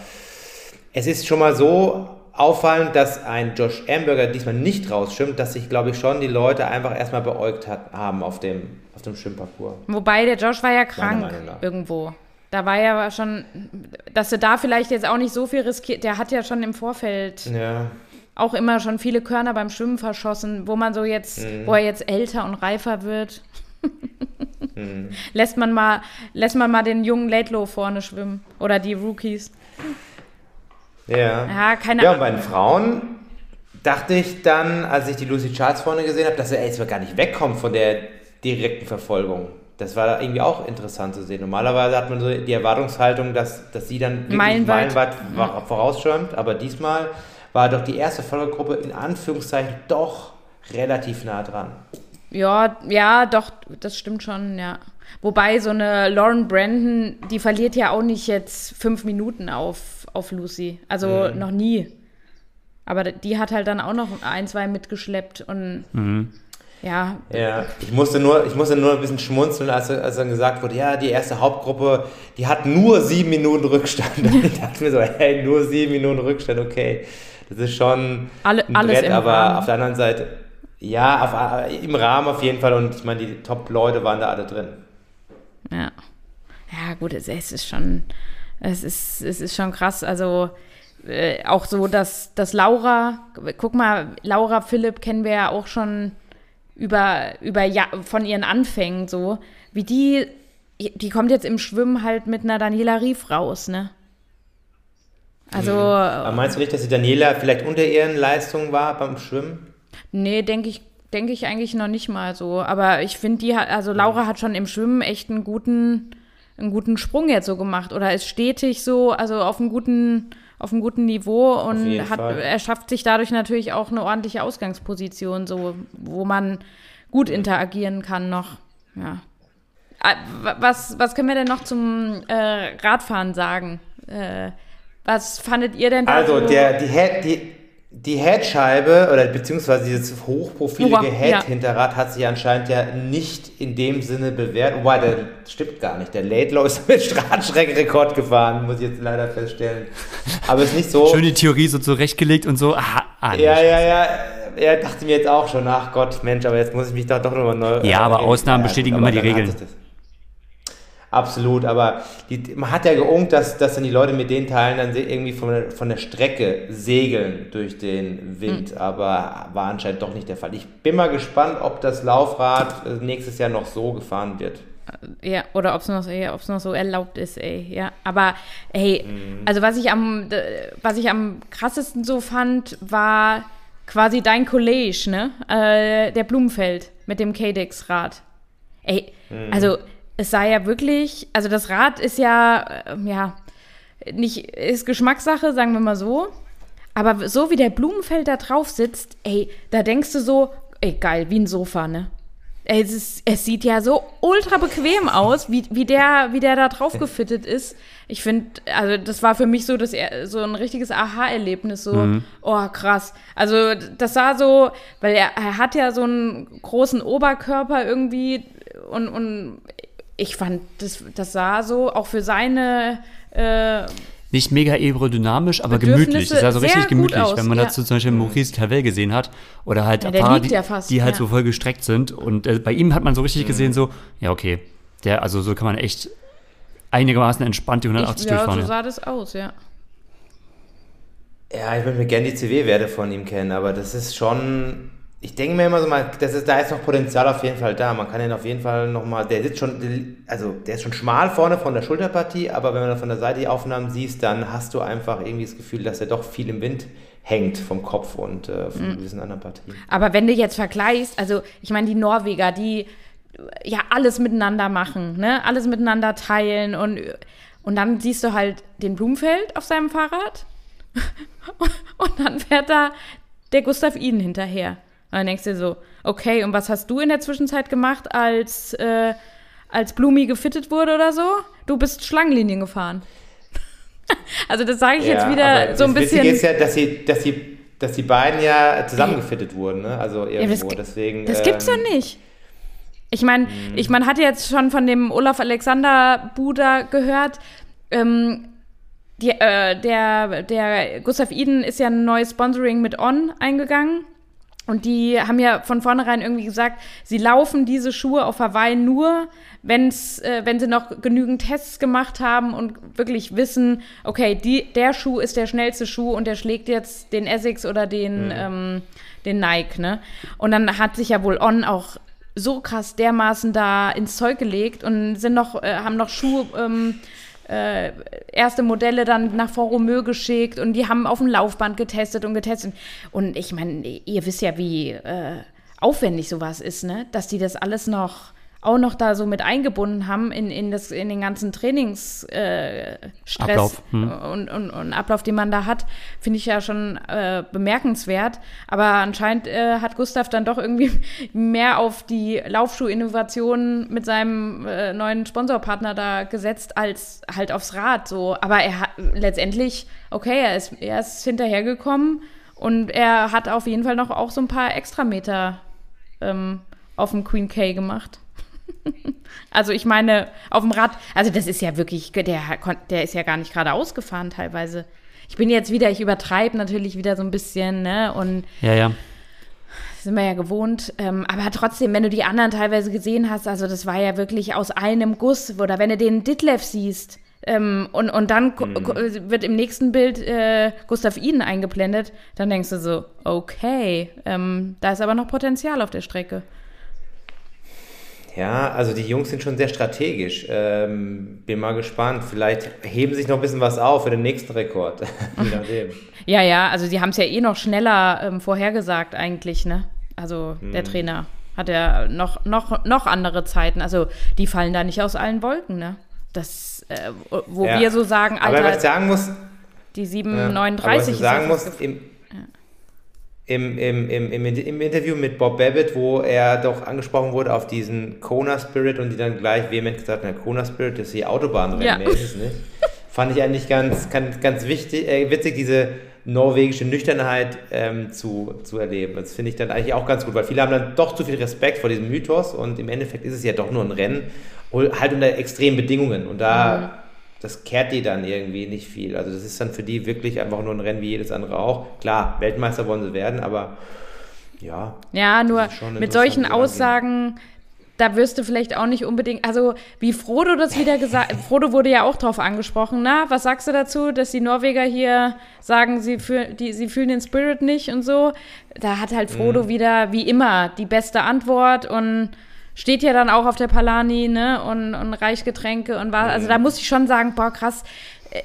es ist schon mal so auffallend, dass ein Josh Amberger diesmal nicht rausschwimmt, dass sich, glaube ich, schon die Leute einfach erstmal beäugt hat, haben auf dem, auf dem Schwimmparcours. Wobei der Josh war ja krank irgendwo. Da war ja schon, dass er da vielleicht jetzt auch nicht so viel riskiert. Der hat ja schon im Vorfeld ja. Auch immer schon viele Körner beim Schwimmen verschossen, wo man so jetzt, mhm. wo er jetzt älter und reifer wird. mhm. [LAUGHS] Lässt man mal, lässt man mal den jungen Laidlow vorne schwimmen oder die Rookies. Ja. Ja, keine Ja, und bei den Frauen dachte ich dann, als ich die Lucy Charles vorne gesehen habe, dass er jetzt gar nicht wegkommt von der direkten Verfolgung das war irgendwie auch interessant zu sehen. Normalerweise hat man so die Erwartungshaltung, dass, dass sie dann meilenweit, meilenweit ja. vorausschäumt, aber diesmal war doch die erste Folgegruppe in Anführungszeichen doch relativ nah dran. Ja, ja, doch, das stimmt schon, ja. Wobei so eine Lauren Brandon, die verliert ja auch nicht jetzt fünf Minuten auf, auf Lucy. Also mhm. noch nie. Aber die hat halt dann auch noch ein, zwei mitgeschleppt und mhm. Ja. Ja, ich musste nur, ich musste nur ein bisschen schmunzeln, als, als dann gesagt wurde, ja, die erste Hauptgruppe, die hat nur sieben Minuten Rückstand. [LAUGHS] ich dachte mir so, hey, nur sieben Minuten Rückstand, okay. Das ist schon Alle, ein alles Brett, aber Rahmen. auf der anderen Seite, ja, auf, im Rahmen auf jeden Fall und ich meine, die Top-Leute waren da alle drin. Ja. Ja, gut, es, es ist schon, es ist, es ist schon krass. Also, äh, auch so, dass, dass Laura, guck mal, Laura Philipp kennen wir ja auch schon über, über ja, von ihren Anfängen so, wie die, die kommt jetzt im Schwimmen halt mit einer Daniela Rief raus, ne? Also. Mhm. Aber meinst du nicht, dass die Daniela vielleicht unter ihren Leistungen war beim Schwimmen? Nee, denke ich, denke ich eigentlich noch nicht mal so. Aber ich finde, die hat, also Laura hat schon im Schwimmen echt einen guten, einen guten Sprung jetzt so gemacht. Oder ist stetig so, also auf einem guten, auf einem guten Niveau und hat, er schafft sich dadurch natürlich auch eine ordentliche Ausgangsposition, so, wo man gut interagieren kann noch. Ja. Ah, was, was können wir denn noch zum äh, Radfahren sagen? Äh, was fandet ihr denn da? Also, der, die, Head, die, die Headscheibe oder beziehungsweise dieses hochprofilige Head-Hinterrad ja. hat sich anscheinend ja nicht in dem Sinne bewährt. Wobei, der stimmt gar nicht. Der Laidlaw ist [LAUGHS] mit Radstreckenrekord gefahren, muss ich jetzt leider feststellen. Aber es ist nicht so. Schön die Theorie so zurechtgelegt und so. Aha, ah, ja, ja, ja. Er dachte mir jetzt auch schon, ach Gott, Mensch, aber jetzt muss ich mich da doch nochmal neu. Ja, aber Ausnahmen bestätigen immer die Regeln. Absolut, aber die, man hat ja geungt, dass, dass dann die Leute mit den Teilen dann irgendwie von der, von der Strecke segeln durch den Wind, mhm. aber war anscheinend doch nicht der Fall. Ich bin mal gespannt, ob das Laufrad äh, nächstes Jahr noch so gefahren wird. Ja, oder ob es noch, ja, noch so erlaubt ist, ey. Ja, aber ey, mhm. also was ich am, was ich am krassesten so fand, war quasi dein College, ne? Äh, der Blumenfeld mit dem Cadex-Rad. Ey, mhm. also es sah ja wirklich, also das Rad ist ja, äh, ja, nicht, ist Geschmackssache, sagen wir mal so. Aber so wie der Blumenfeld da drauf sitzt, ey, da denkst du so, ey, geil, wie ein Sofa, ne? Es, ist, es sieht ja so ultra bequem aus, wie, wie, der, wie der da drauf gefittet ist. Ich finde, also das war für mich so, das, so ein richtiges Aha-Erlebnis, so, mhm. oh krass. Also das sah so, weil er, er hat ja so einen großen Oberkörper irgendwie und, und ich fand, das, das sah so auch für seine äh, nicht mega aerodynamisch, aber gemütlich. Das sah so richtig gemütlich, aus, wenn man ja. dazu zum Beispiel Maurice Clavel gesehen hat. Oder halt ja, die, ja fast, die, halt ja. so voll gestreckt sind. Und äh, bei ihm hat man so richtig mhm. gesehen, so, ja, okay, der, also so kann man echt einigermaßen entspannt die 180 ich, durchfahren. Ja, so sah das aus, ja. Ja, ich würde mir gerne die CW-Werte von ihm kennen, aber das ist schon ich denke mir immer so mal, das ist, da ist noch Potenzial auf jeden Fall da. Man kann ihn auf jeden Fall nochmal, der sitzt schon, also der ist schon schmal vorne von der Schulterpartie, aber wenn man von der Seite die Aufnahmen siehst, dann hast du einfach irgendwie das Gefühl, dass er doch viel im Wind hängt vom Kopf und äh, von mhm. gewissen anderen Partien. Aber wenn du jetzt vergleichst, also ich meine, die Norweger, die ja alles miteinander machen, ne? alles miteinander teilen und, und dann siehst du halt den Blumenfeld auf seinem Fahrrad [LAUGHS] und dann fährt da der Gustav Iden hinterher. Und dann denkst du dir so, okay, und was hast du in der Zwischenzeit gemacht, als, äh, als Blumi gefittet wurde oder so? Du bist Schlangenlinien gefahren. [LAUGHS] also das sage ich ja, jetzt wieder so ein bisschen. Das ist ja, dass sie, dass sie, dass die beiden ja zusammengefittet wurden, ne? Also irgendwo. Ja, das, Deswegen. Das ähm, gibt's doch nicht. Ich meine, mhm. ich man hat jetzt schon von dem Olaf Alexander Buder gehört. Ähm, die, äh, der, der Gustav Iden ist ja ein neues Sponsoring mit On eingegangen. Und die haben ja von vornherein irgendwie gesagt, sie laufen diese Schuhe auf Hawaii nur, wenn's, äh, wenn sie noch genügend Tests gemacht haben und wirklich wissen, okay, die, der Schuh ist der schnellste Schuh und der schlägt jetzt den Essex oder den, mhm. ähm, den Nike. Ne? Und dann hat sich ja wohl On auch so krass dermaßen da ins Zeug gelegt und sind noch, äh, haben noch Schuhe. Ähm, äh, erste Modelle dann nach Foromö geschickt und die haben auf dem Laufband getestet und getestet. Und ich meine, ihr wisst ja, wie äh, aufwendig sowas ist, ne? Dass die das alles noch auch noch da so mit eingebunden haben in, in, das, in den ganzen Trainingsstress äh, Ablauf, hm. und, und, und, Ablauf, den man da hat, finde ich ja schon äh, bemerkenswert. Aber anscheinend äh, hat Gustav dann doch irgendwie [LAUGHS] mehr auf die Laufschuhinnovationen mit seinem äh, neuen Sponsorpartner da gesetzt, als halt aufs Rad. So. Aber er hat letztendlich, okay, er ist, er ist hinterhergekommen und er hat auf jeden Fall noch auch so ein paar Extrameter ähm, auf dem Queen K gemacht. Also ich meine, auf dem Rad, also das ist ja wirklich, der, der ist ja gar nicht gerade ausgefahren teilweise. Ich bin jetzt wieder, ich übertreibe natürlich wieder so ein bisschen, ne? Und ja, ja. Sind wir ja gewohnt. Ähm, aber trotzdem, wenn du die anderen teilweise gesehen hast, also das war ja wirklich aus einem Guss. Oder wenn du den Ditlev siehst, ähm, und, und dann mhm. wird im nächsten Bild äh, Gustav Iden eingeblendet, dann denkst du so, okay, ähm, da ist aber noch Potenzial auf der Strecke. Ja, also die Jungs sind schon sehr strategisch. Ähm, bin mal gespannt. Vielleicht heben sich noch ein bisschen was auf für den nächsten Rekord. [LAUGHS] [LAUGHS] ja, ja, also sie haben es ja eh noch schneller ähm, vorhergesagt eigentlich, ne? Also hm. der Trainer hat ja noch, noch, noch andere Zeiten. Also die fallen da nicht aus allen Wolken, ne? Das, äh, wo ja. wir so sagen, Alter, aber was ich sagen muss, die 739 ja, aber was ich sagen muss, im, im, im, im, im, im Interview mit Bob Babbitt, wo er doch angesprochen wurde auf diesen Kona Spirit und die dann gleich vehement gesagt haben, Kona Spirit ist die Autobahnrennen, ja. ist es nicht. Fand ich eigentlich ganz, ganz, ganz wichtig, äh, witzig, diese norwegische Nüchternheit ähm, zu, zu erleben. Das finde ich dann eigentlich auch ganz gut, weil viele haben dann doch zu viel Respekt vor diesem Mythos und im Endeffekt ist es ja doch nur ein Rennen, halt unter extremen Bedingungen und da mhm das kehrt die dann irgendwie nicht viel. Also das ist dann für die wirklich einfach nur ein Rennen wie jedes andere auch. Klar, Weltmeister wollen sie werden, aber ja. Ja, nur mit solchen Aussagen, da wirst du vielleicht auch nicht unbedingt, also wie Frodo das wieder gesagt, [LAUGHS] Frodo wurde ja auch drauf angesprochen, na, was sagst du dazu, dass die Norweger hier sagen, sie, fühl, die, sie fühlen den Spirit nicht und so. Da hat halt Frodo mhm. wieder, wie immer, die beste Antwort und steht ja dann auch auf der Palani, ne, und, und reicht Getränke und war, also da muss ich schon sagen, boah, krass,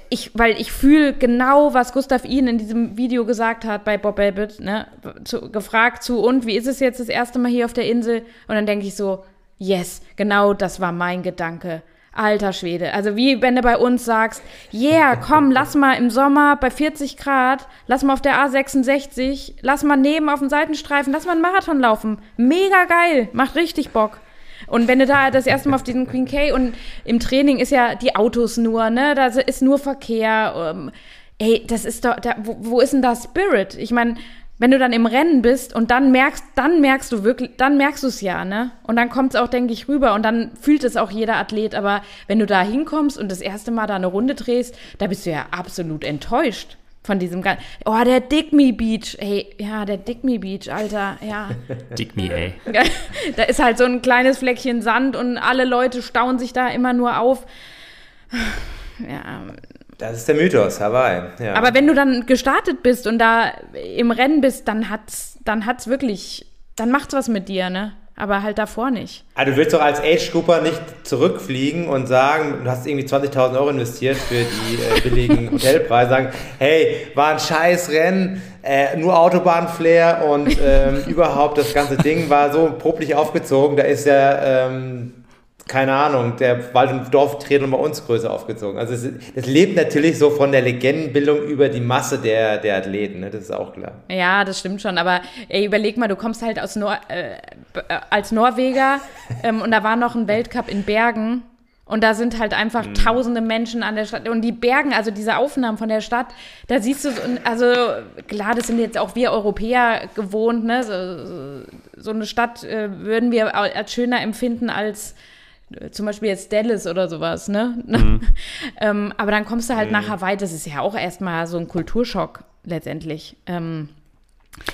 ich, weil ich fühle genau, was Gustav Ihn in diesem Video gesagt hat bei Bob Elbit, ne, zu, gefragt zu, und wie ist es jetzt das erste Mal hier auf der Insel? Und dann denke ich so, yes, genau das war mein Gedanke. Alter Schwede. Also wie wenn du bei uns sagst, yeah, komm, lass mal im Sommer bei 40 Grad, lass mal auf der A66, lass mal neben auf dem Seitenstreifen, lass mal einen Marathon laufen. Mega geil, macht richtig Bock. Und wenn du da das erste Mal auf diesen Queen K und im Training ist ja die Autos nur, ne, da ist nur Verkehr. Ähm, ey, das ist doch, da, wo, wo ist denn da Spirit? Ich meine, wenn du dann im Rennen bist und dann merkst, dann merkst du wirklich, dann merkst du es ja, ne? Und dann kommt es auch, denke ich, rüber und dann fühlt es auch jeder Athlet. Aber wenn du da hinkommst und das erste Mal da eine Runde drehst, da bist du ja absolut enttäuscht von diesem ganzen. Oh, der Dick Me Beach. Hey, ja, der Dick Me Beach, Alter, ja. [LAUGHS] Dick Me, ey. [LAUGHS] da ist halt so ein kleines Fleckchen Sand und alle Leute stauen sich da immer nur auf. Ja, das ist der Mythos, Hawaii. Ja. Aber wenn du dann gestartet bist und da im Rennen bist, dann hat's, dann hat's wirklich, dann macht's was mit dir, ne? Aber halt davor nicht. Also du willst doch als Age-Grouper nicht zurückfliegen und sagen, du hast irgendwie 20.000 Euro investiert für die äh, billigen [LAUGHS] Hotelpreise, sagen, hey, war ein scheiß Rennen, äh, nur Autobahnflair und ähm, [LAUGHS] überhaupt das ganze Ding war so popelig aufgezogen, da ist ja ähm, keine Ahnung, der Wald- und Dorftriathlon bei uns größer aufgezogen. Also es, es, lebt natürlich so von der Legendenbildung über die Masse der, der Athleten, ne? das ist auch klar. Ja, das stimmt schon, aber ey, überleg mal, du kommst halt aus Nor äh, als Norweger [LAUGHS] ähm, und da war noch ein Weltcup in Bergen und da sind halt einfach mhm. tausende Menschen an der Stadt. Und die Bergen, also diese Aufnahmen von der Stadt, da siehst du, also klar, das sind jetzt auch wir Europäer gewohnt, ne? So, so eine Stadt äh, würden wir als schöner empfinden als zum Beispiel jetzt Dallas oder sowas, ne? Mhm. [LAUGHS] ähm, aber dann kommst du halt mhm. nach Hawaii, das ist ja auch erstmal so ein Kulturschock letztendlich. Ähm,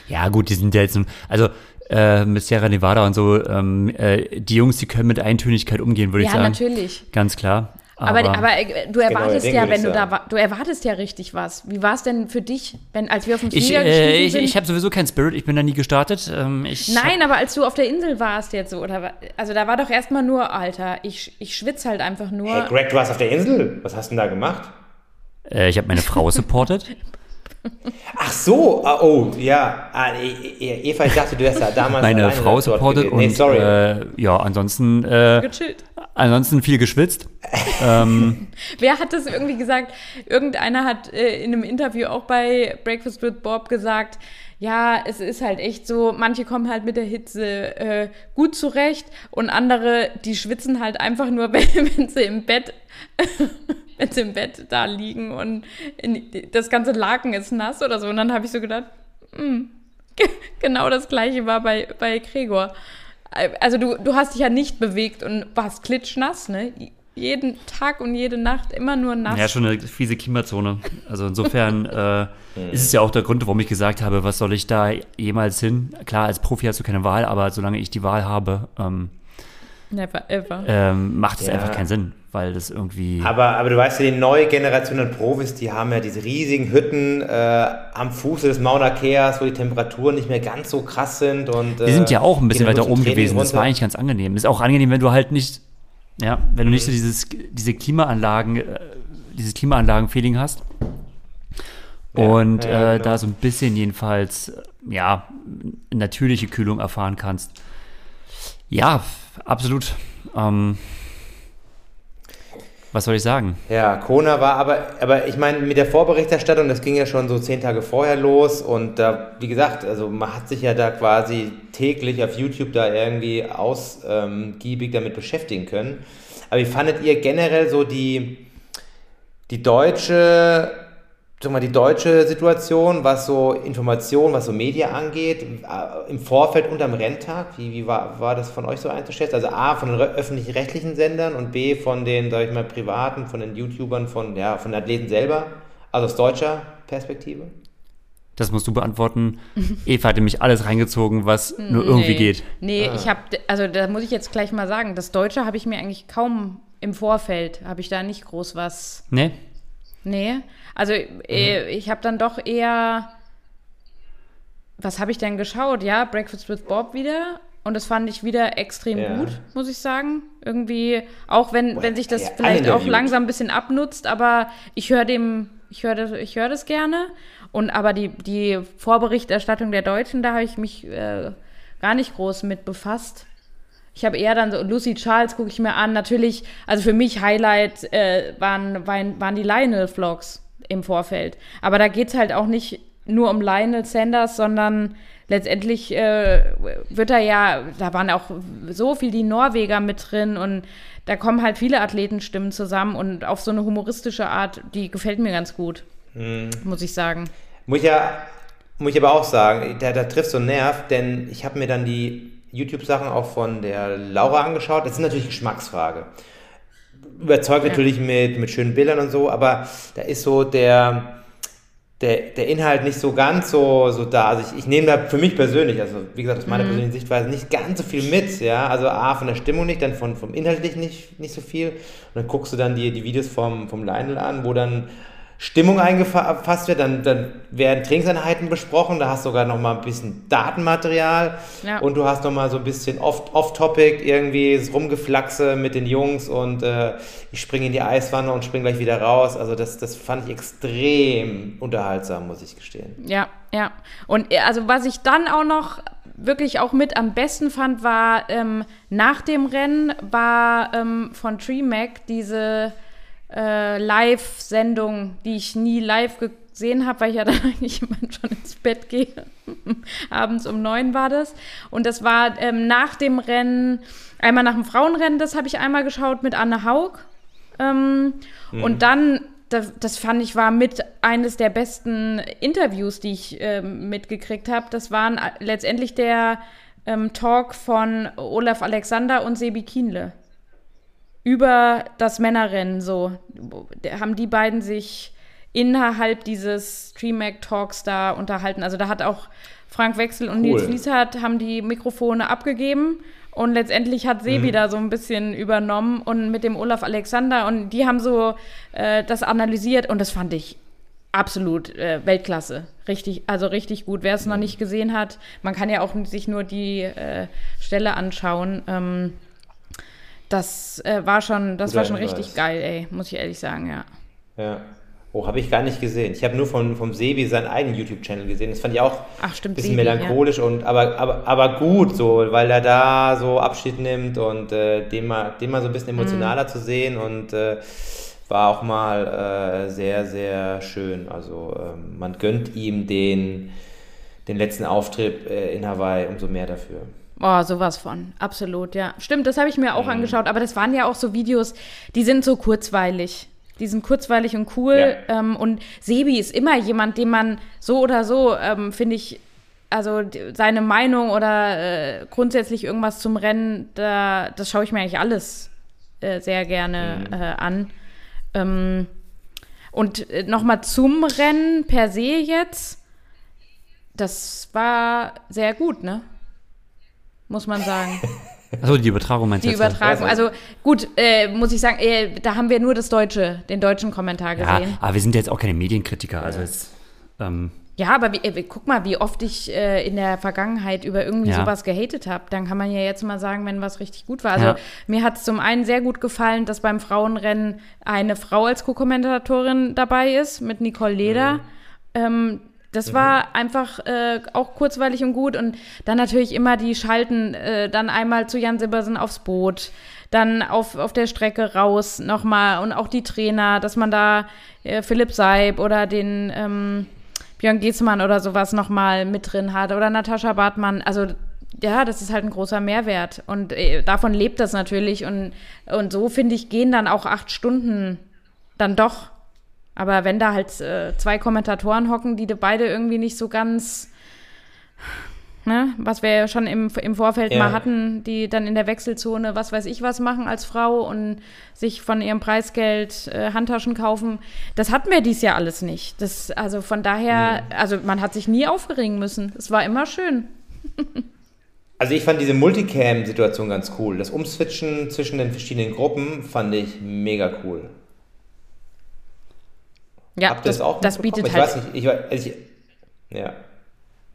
ja, gut, die sind ja jetzt, also äh, mit Sierra Nevada und so, ähm, äh, die Jungs, die können mit Eintönigkeit umgehen, würde ja, ich sagen. Ja, natürlich. Ganz klar. Aber, aber, aber äh, du erwartest genau, ja, wenn du da du erwartest ja richtig was. Wie war es denn für dich, wenn als wir auf dem Flieger ich, äh, ich, sind? Ich habe sowieso keinen Spirit, ich bin da nie gestartet. Ähm, Nein, aber als du auf der Insel warst jetzt so, oder also da war doch erstmal nur, Alter, ich, ich schwitze halt einfach nur. Hey Greg, du warst auf der Insel? Was hast du denn da gemacht? Äh, ich habe meine Frau [LAUGHS] supportet. Ach so, ah, oh, ja. Ah, e, e, Eva, ich dachte, du wärst da damals. Meine Frau supportet und nee, sorry. Äh, ja, ansonsten. Äh, Gechillt. Ansonsten viel geschwitzt. [LAUGHS] ähm, Wer hat das irgendwie gesagt? Irgendeiner hat äh, in einem Interview auch bei Breakfast with Bob gesagt, ja, es ist halt echt so, manche kommen halt mit der Hitze äh, gut zurecht und andere, die schwitzen halt einfach nur, [LAUGHS] wenn, wenn sie im Bett, wenn sie im Bett da liegen und in, das ganze Laken ist nass oder so. Und dann habe ich so gedacht, mh, hm, [LAUGHS] genau das gleiche war bei, bei Gregor. Also du, du hast dich ja nicht bewegt und warst klitschnass, ne? Jeden Tag und jede Nacht immer nur nass. Ja, schon eine fiese Klimazone. Also insofern [LAUGHS] äh, ist es ja auch der Grund, warum ich gesagt habe, was soll ich da jemals hin? Klar, als Profi hast du keine Wahl, aber solange ich die Wahl habe, ähm, Never ever. Ähm, macht es ja. einfach keinen Sinn, weil das irgendwie. Aber, aber du weißt ja, die neue Generation an Profis, die haben ja diese riesigen Hütten äh, am Fuße des Mauna Keas, wo die Temperaturen nicht mehr ganz so krass sind. Und, äh, die sind ja auch ein bisschen weiter oben gewesen. Runter. Das war eigentlich ganz angenehm. Ist auch angenehm, wenn du halt nicht, ja, wenn du nicht so dieses, diese Klimaanlagen, äh, dieses Klimaanlagen-Feeling hast. Und ja, ja, äh, genau. da so ein bisschen jedenfalls, ja, natürliche Kühlung erfahren kannst. Ja, absolut. Ähm, was soll ich sagen? Ja, Kona war aber, aber ich meine, mit der Vorberichterstattung, das ging ja schon so zehn Tage vorher los und da, wie gesagt, also man hat sich ja da quasi täglich auf YouTube da irgendwie ausgiebig damit beschäftigen können. Aber wie fandet ihr generell so die, die deutsche sag mal, die deutsche Situation, was so Information, was so Media angeht, äh, im Vorfeld und am Renntag, wie, wie war, war das von euch so einzuschätzen? Also A, von den öffentlich-rechtlichen Sendern und B, von den, sag ich mal, privaten, von den YouTubern, von, ja, von den Athleten selber, also aus deutscher Perspektive? Das musst du beantworten. [LAUGHS] Eva hatte mich alles reingezogen, was nur irgendwie nee. geht. Nee, ah. ich habe, also da muss ich jetzt gleich mal sagen, das Deutsche habe ich mir eigentlich kaum im Vorfeld, habe ich da nicht groß was. Nee? Nee, also äh, mhm. ich habe dann doch eher, was habe ich denn geschaut? Ja, Breakfast with Bob wieder. und das fand ich wieder extrem Ja. gut, muss ich sagen. Irgendwie, auch wenn, Boah, wenn sich das ja, vielleicht auch langsam ein bisschen abnutzt, aber ich höre dem, ich höre das, ich höre das gerne. Und aber die, die Vorberichterstattung der Deutschen, da habe ich mich äh, gar nicht groß mit befasst. Ich habe eher dann so, Lucy Charles gucke ich mir an. Natürlich, also für mich Highlight äh, waren, waren, waren die Lionel-Vlogs im Vorfeld. Aber da geht es halt auch nicht nur um Lionel Sanders, sondern letztendlich äh, wird er ja, da waren auch so viel die Norweger mit drin und da kommen halt viele Athletenstimmen zusammen und auf so eine humoristische Art, die gefällt mir ganz gut, muss ich sagen. Muss ich ja, muss ich aber auch sagen, da, da trifft so ein Nerv, denn ich habe mir dann die YouTube-Sachen auch von der Laura angeschaut. Das ist natürlich Geschmacksfrage. Überzeugt Ja. natürlich mit, mit schönen Bildern und so, aber da ist so der, der, der Inhalt nicht so ganz so, so da. Also ich, ich nehme da für mich persönlich, also wie gesagt, aus meiner persönlichen Sichtweise, nicht ganz so viel mit, ja. Also A, von der Stimmung nicht, dann von, vom Inhaltlichen nicht, nicht so viel. Und dann guckst du dann die, die Videos vom, vom Lionel an, wo dann Stimmung eingefasst wird, dann, dann werden Trainingseinheiten besprochen, da hast du sogar noch mal ein bisschen Datenmaterial Ja. und du hast noch mal so ein bisschen off- off-topic irgendwie das Rumgeflaxe mit den Jungs und äh, ich springe in die Eiswanne und springe gleich wieder raus. Also das, das fand ich extrem unterhaltsam, muss ich gestehen. Ja, ja. Und äh, also was ich dann auch noch wirklich auch mit am besten fand, war ähm, nach dem Rennen war ähm, von TreeMac diese äh, Live-Sendung, die ich nie live gesehen habe, weil ich ja [LAUGHS] dann eigentlich immer schon ins Bett gehe. [LAUGHS] Abends um neun war das. Und das war ähm, nach dem Rennen, einmal nach dem Frauenrennen, das habe ich einmal geschaut mit Anne Haug. Ähm, Und dann, das, das fand ich war mit eines der besten Interviews, die ich ähm, mitgekriegt habe. Das waren äh, letztendlich der ähm, Talk von Olaf Alexander und Sebi Kienle über das Männerrennen so. Haben die beiden sich innerhalb dieses Streamac Talks da unterhalten. Also da hat auch Frank Wechsel und Cool. Nils Lieshardt haben die Mikrofone abgegeben und letztendlich hat Sebi da so ein bisschen übernommen und mit dem Olaf Alexander und die haben so äh, das analysiert und das fand ich absolut äh, Weltklasse. Richtig, also richtig gut. Wer es noch nicht gesehen hat, man kann ja auch sich nur die äh, Stelle anschauen. Ähm, das äh, war schon, das Guter war schon Hinweis. richtig geil, ey, muss ich ehrlich sagen, ja. Ja. Oh, habe ich gar nicht gesehen. Ich habe nur von, vom Sebi seinen eigenen YouTube-Channel gesehen. Das fand ich auch Ach, stimmt, ein bisschen Sebi, melancholisch und aber, aber, aber gut so, weil er da so Abschied nimmt und äh, den, mal, den mal so ein bisschen Mhm. emotionaler zu sehen und äh, war auch mal äh, sehr, sehr schön. Also ähm, man gönnt ihm den, den letzten Auftritt äh, in Hawaii umso mehr dafür. Oh, sowas von. Absolut, ja. Stimmt, das habe ich mir auch Mhm. angeschaut, aber das waren ja auch so Videos, die sind so kurzweilig. Die sind kurzweilig und cool. Ähm, und Sebi ist immer jemand, den man so oder so, ähm, finde ich, also seine Meinung oder äh, grundsätzlich irgendwas zum Rennen, da, das schaue ich mir eigentlich alles äh, sehr gerne Mhm. äh, an. Ähm, und äh, nochmal zum Rennen per se jetzt. Das war sehr gut, ne? Muss man sagen. Achso, die Übertragung meinst du Die jetzt? Übertragung. Also- Also gut, äh, muss ich sagen, äh, da haben wir nur das deutsche, den deutschen Kommentar Ja, gesehen. aber wir sind jetzt auch keine Medienkritiker. Also jetzt, ähm, Ja, aber wie, äh, guck mal, wie oft ich äh, in der Vergangenheit über irgendwie Ja. sowas gehatet habe. Dann kann man ja jetzt mal sagen, wenn was richtig gut war. Also Ja. mir hat es zum einen sehr gut gefallen, dass beim Frauenrennen eine Frau als Co-Kommentatorin dabei ist, mit Nicole Leder. Mhm. Ähm, das war einfach äh, auch kurzweilig und gut. Und dann natürlich immer die Schalten, äh, dann einmal zu Jan Sibbersen aufs Boot, dann auf, auf der Strecke raus nochmal und auch die Trainer, dass man da äh, Philipp Seib oder den ähm, Björn Giesmann oder sowas nochmal mit drin hat oder Natascha Bartmann. Also ja, das ist halt ein großer Mehrwert. Und äh, davon lebt das natürlich. Und, und so, finde ich, gehen dann auch acht Stunden dann doch. Aber wenn da halt äh, zwei Kommentatoren hocken, die beide irgendwie nicht so ganz, ne, was wir ja schon im, im Vorfeld Ja. mal hatten, die dann in der Wechselzone was weiß ich was machen als Frau und sich von ihrem Preisgeld äh, Handtaschen kaufen, das hatten wir dies Jahr alles nicht. Das, also von daher, also man hat sich nie aufgeregen müssen. Es war immer schön. [LAUGHS] Also ich fand diese Multicam-Situation ganz cool. Das Umswitchen zwischen den verschiedenen Gruppen fand ich mega cool. Ja, Habt ihr das, auch das bietet ich halt. Weiß nicht, ich, weiß- also ich, ja.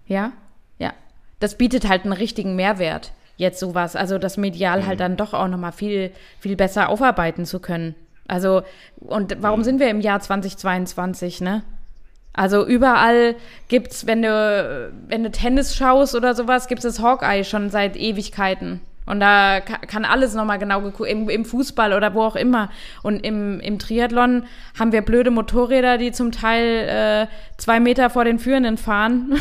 Ja, ja. Das bietet halt einen richtigen Mehrwert. jetzt sowas. Also das Medial mhm. halt dann doch auch nochmal viel, viel besser aufarbeiten zu können. Also, und warum mhm. sind wir im Jahr 2022, ne? Also überall gibt's, wenn du, wenn du Tennis schaust oder sowas, gibt es Hawkeye schon seit Ewigkeiten. Und da kann alles nochmal genau geguckt, im, im, Fußball oder wo auch immer. Und im, im Triathlon haben wir blöde Motorräder, die zum Teil äh, zwei Meter vor den Führenden fahren.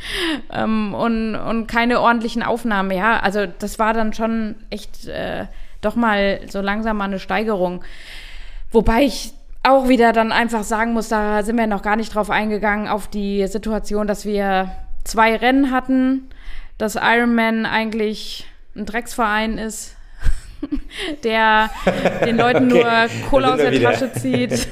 [LAUGHS] ähm, und, und keine ordentlichen Aufnahmen. Ja, also das war dann schon echt äh, doch mal so langsam mal eine Steigerung. Wobei ich auch wieder dann einfach sagen muss, da sind wir noch gar nicht drauf eingegangen, auf die Situation, dass wir zwei Rennen hatten, dass Ironman eigentlich ein Drecksverein ist, [LAUGHS] der den Leuten okay. nur Kohle aus der wieder. Tasche zieht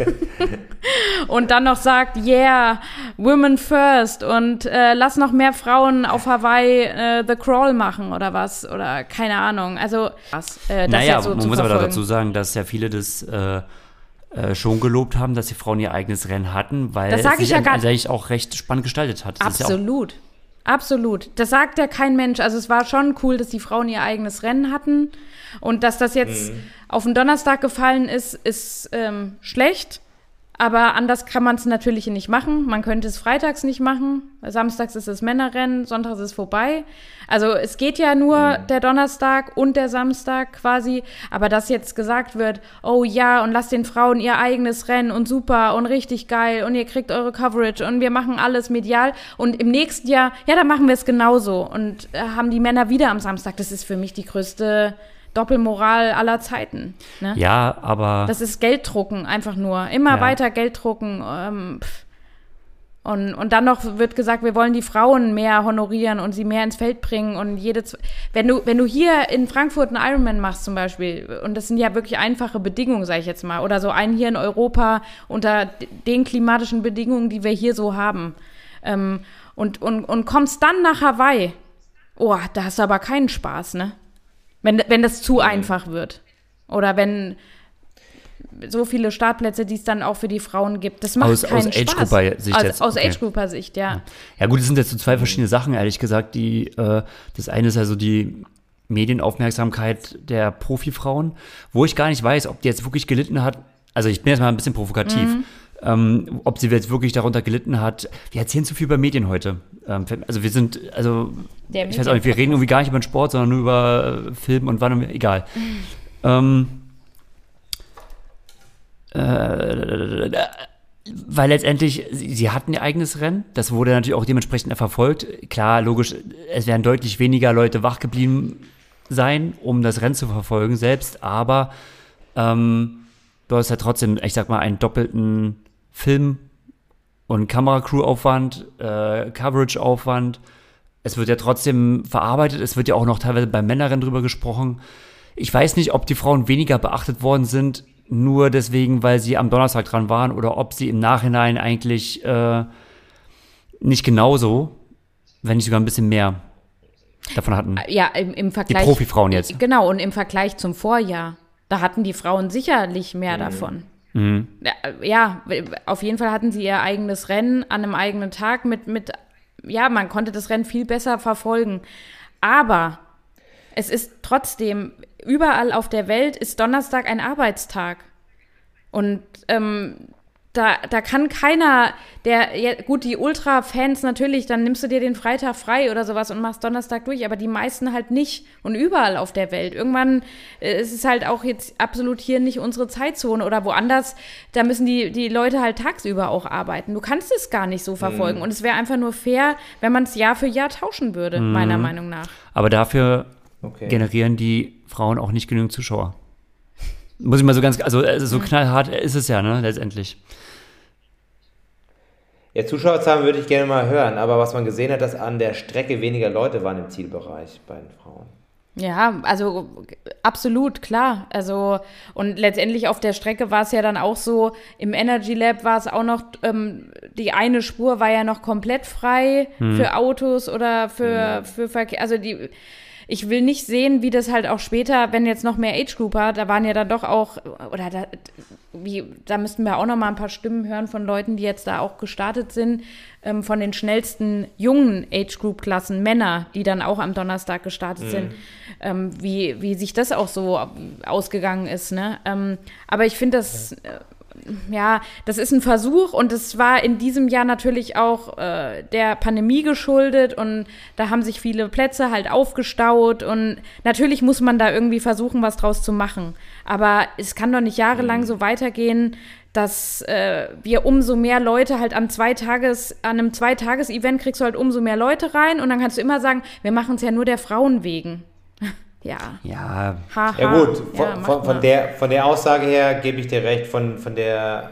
[LAUGHS] und dann noch sagt, yeah, women first und äh, lass noch mehr Frauen auf Hawaii äh, The Crawl machen oder was oder keine Ahnung. Also was, äh, naja, so man muss aber dazu sagen, dass ja viele das äh, äh, schon gelobt haben, dass die Frauen ihr eigenes Rennen hatten, weil das es sich ja eigentlich auch recht spannend gestaltet hat. Das Absolut. Ja Absolut. Das sagt ja kein Mensch. Also es war schon cool, dass die Frauen ihr eigenes Rennen hatten. Und dass das jetzt mhm. auf den Donnerstag gefallen ist, ist ähm, schlecht. Aber anders kann man es natürlich nicht machen. Man könnte es freitags nicht machen. Samstags ist es Männerrennen, sonntags ist es vorbei. Also es geht ja nur mhm. der Donnerstag und der Samstag quasi. Aber dass jetzt gesagt wird, oh ja, und lasst den Frauen ihr eigenes Rennen und super und richtig geil und ihr kriegt eure Coverage und wir machen alles medial. Und im nächsten Jahr, ja, dann machen wir es genauso. Und äh, haben die Männer wieder am Samstag. Das ist für mich die größte Doppelmoral aller Zeiten. Ne? Ja, aber. Das ist Gelddrucken, einfach nur. Immer ja. weiter Gelddrucken. Ähm, und, und dann noch wird gesagt, wir wollen die Frauen mehr honorieren und sie mehr ins Feld bringen. Und jede, wenn du, wenn du hier in Frankfurt einen Ironman machst zum Beispiel, und das sind ja wirklich einfache Bedingungen, sage ich jetzt mal, oder so einen hier in Europa unter den klimatischen Bedingungen, die wir hier so haben, ähm, und, und, und kommst dann nach Hawaii, oh, da hast du aber keinen Spaß, ne? Wenn, wenn das zu mhm. einfach wird. Oder wenn so viele Startplätze, die es dann auch für die Frauen gibt. Das macht aus, keinen aus Spaß. Age-Grouper-Sicht aus, jetzt. Aus okay. Age-Grouper-Sicht, ja. Ja gut, es sind jetzt so zwei verschiedene Sachen, ehrlich gesagt. Die, äh, das eine ist also die Medienaufmerksamkeit der Profifrauen, wo ich gar nicht weiß, ob die jetzt wirklich gelitten hat. Also ich bin jetzt mal ein bisschen provokativ. Mhm. Ähm, ob sie jetzt wirklich darunter gelitten hat. Wir erzählen zu viel über Medien heute. Ähm, also wir sind, also Der ich weiß auch nicht, wir reden irgendwie gar nicht über den Sport, sondern nur über äh, Film und wann, egal. Mhm. Ähm, äh, weil letztendlich, sie, sie, hatten ihr eigenes Rennen, das wurde natürlich auch dementsprechend verfolgt. Klar, logisch, es werden deutlich weniger Leute wach geblieben sein, um das Rennen zu verfolgen selbst, aber ähm, du hast ja trotzdem, ich sag mal, einen doppelten Film- und Kameracrew-Aufwand, äh, Coverage-Aufwand. Es wird ja trotzdem verarbeitet, es wird ja auch noch teilweise bei Männerrennen drüber gesprochen. Ich weiß nicht, ob die Frauen weniger beachtet worden sind, nur deswegen, weil sie am Donnerstag dran waren, oder ob sie im Nachhinein eigentlich äh, nicht genauso, wenn nicht sogar ein bisschen mehr davon hatten. Ja, im, im Vergleich. Die Profifrauen jetzt. Genau, und im Vergleich zum Vorjahr, da hatten die Frauen sicherlich mehr mhm. davon. Mhm. Ja, auf jeden Fall hatten sie ihr eigenes Rennen an einem eigenen Tag mit, mit, ja, man konnte das Rennen viel besser verfolgen. Aber es ist trotzdem, überall auf der Welt ist Donnerstag ein Arbeitstag. Und ähm, da, da kann keiner, der, ja, gut, die Ultra-Fans natürlich, dann nimmst du dir den Freitag frei oder sowas und machst Donnerstag durch, aber die meisten halt nicht und überall auf der Welt. Irgendwann äh, ist es halt auch jetzt absolut hier nicht unsere Zeitzone oder woanders, da müssen die, die Leute halt tagsüber auch arbeiten. Du kannst es gar nicht so verfolgen mhm. und es wäre einfach nur fair, wenn man es Jahr für Jahr tauschen würde, mhm. meiner Meinung nach. Aber dafür okay. generieren die Frauen auch nicht genügend Zuschauer. Muss ich mal so ganz, also, so mhm. knallhart ist es ja, ne, letztendlich. Ja, Zuschauerzahlen würde ich gerne mal hören, aber was man gesehen hat, dass an der Strecke weniger Leute waren im Zielbereich bei den Frauen. Ja, also absolut, klar. Also, und letztendlich auf der Strecke war es ja dann auch so, im Energy Lab war es auch noch, ähm, die eine Spur war ja noch komplett frei hm. für Autos oder für, hm. für Verkehr. Also die ich will nicht sehen, wie das halt auch später, wenn jetzt noch mehr Age Grouper, da waren ja dann doch auch, oder da, wie, da müssten wir auch noch mal ein paar Stimmen hören von Leuten, die jetzt da auch gestartet sind, ähm, von den schnellsten jungen Age Group Klassen, Männer, die dann auch am Donnerstag gestartet mhm. sind, ähm, wie, wie sich das auch so ausgegangen ist, ne? Ähm, aber ich finde das, äh, ja, das ist ein Versuch und es war in diesem Jahr natürlich auch äh, der Pandemie geschuldet und da haben sich viele Plätze halt aufgestaut und natürlich muss man da irgendwie versuchen, was draus zu machen. Aber es kann doch nicht jahrelang so weitergehen, dass äh, wir umso mehr Leute halt an zwei Tages, an einem Zweitages-Event kriegst du halt umso mehr Leute rein und dann kannst du immer sagen, wir machen es ja nur der Frauen wegen. Ja. Ja. Ha, ha. ja gut, von, ja, von, von, der, von der Aussage her gebe ich dir recht, von, von der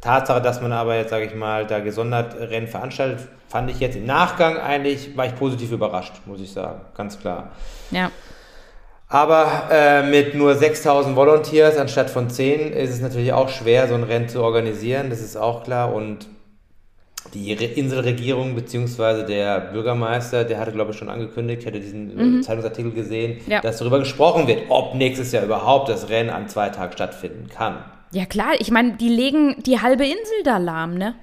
Tatsache, dass man aber jetzt, sage ich mal, da gesondert Rennen veranstaltet, fand ich jetzt im Nachgang eigentlich, war ich positiv überrascht, muss ich sagen, ganz klar. Ja. Aber äh, mit nur 6000 Volunteers anstatt von 10 ist es natürlich auch schwer, so ein Rennen zu organisieren, das ist auch klar. Und die Inselregierung bzw. der Bürgermeister, der hatte, glaube ich, schon angekündigt, ich hatte diesen äh, mhm. Zeitungsartikel gesehen, ja. dass darüber gesprochen wird, ob nächstes Jahr überhaupt das Rennen an zwei Tagen stattfinden kann. Ja klar, ich meine, die legen die halbe Insel da lahm, ne?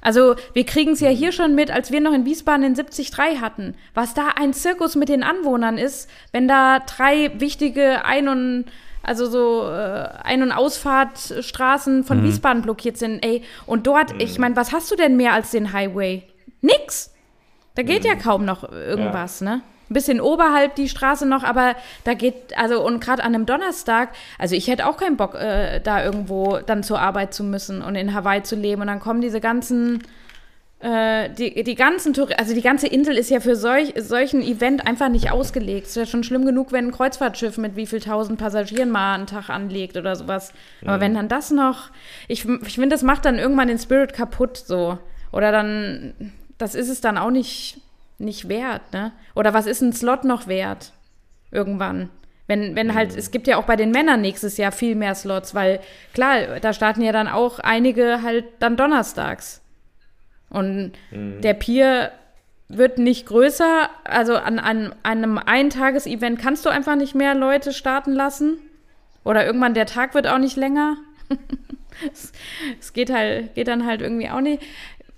Also wir kriegen es ja hier schon mit, als wir noch in Wiesbaden den 73 hatten, was da ein Zirkus mit den Anwohnern ist, wenn da drei wichtige Ein- und also so äh, Ein- und Ausfahrtstraßen von mhm. Wiesbaden blockiert sind, ey. Und dort, mhm. ich meine, was hast du denn mehr als den Highway? Nix. Da geht mhm. ja kaum noch irgendwas, ja. ne? Ein bisschen oberhalb die Straße noch, aber da geht, also und gerade an einem Donnerstag, also ich hätte auch keinen Bock, äh, da irgendwo dann zur Arbeit zu müssen und in Hawaii zu leben. Und dann kommen diese ganzen äh, die, die ganzen Tour also die ganze Insel ist ja für solch, solchen Event einfach nicht ausgelegt. Es ist ja schon schlimm genug, wenn ein Kreuzfahrtschiff mit wie viel tausend Passagieren mal einen Tag anlegt oder sowas. Aber mhm. wenn dann das noch, ich, ich finde, das macht dann irgendwann den Spirit kaputt so. Oder dann, das ist es dann auch nicht, nicht wert, ne? Oder was ist ein Slot noch wert? Irgendwann. Wenn, wenn halt, mhm. es gibt ja auch bei den Männern nächstes Jahr viel mehr Slots, weil klar, da starten ja dann auch einige halt dann donnerstags. Und mhm. der Pier wird nicht größer. Also an, an, an einem Eintages-Event kannst du einfach nicht mehr Leute starten lassen. Oder irgendwann der Tag wird auch nicht länger. [LAUGHS] es, es geht halt, geht dann halt irgendwie auch nicht.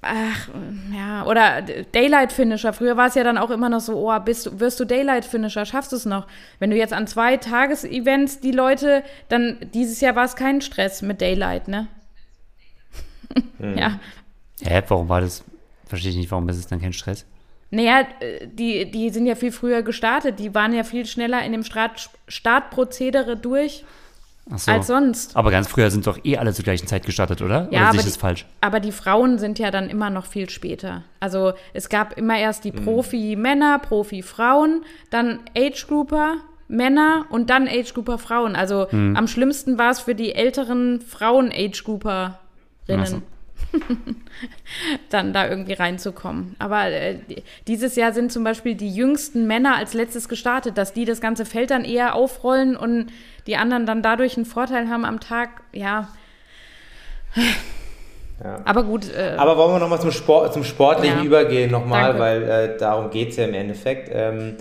Ach, ja, oder Daylight Finisher. Früher war es ja dann auch immer noch so, oh, bist, wirst du Daylight Finisher, schaffst du es noch? Wenn du jetzt an zwei Tagesevents die Leute, dann dieses Jahr war es kein Stress mit Daylight, ne? Hm. [LAUGHS] Ja, Hä, warum war das? Verstehe ich nicht, warum ist es dann kein Stress? Naja, äh, die, die sind ja viel früher gestartet. Die waren ja viel schneller in dem Start, Startprozedere durch so. als sonst. Aber ganz früher sind doch eh alle zur gleichen Zeit gestartet, oder? Ja, oder aber, die, falsch? aber die Frauen sind ja dann immer noch viel später. Also es gab immer erst die mhm. Profi-Männer, Profi-Frauen, dann Age-Grouper, Männer und dann Age-Grouper Frauen. Also mhm. am schlimmsten war es für die älteren Frauen-Age-Grouperinnen. So. [LAUGHS] dann da irgendwie reinzukommen. Aber äh, dieses Jahr sind zum Beispiel die jüngsten Männer als letztes gestartet, dass die das ganze Feld dann eher aufrollen und die anderen dann dadurch einen Vorteil haben am Tag. Ja. ja. Aber gut. Äh, Aber wollen wir nochmal zum, Sport, zum Sportlichen ja. übergehen, nochmal, weil äh, darum geht es ja im Endeffekt. Ähm,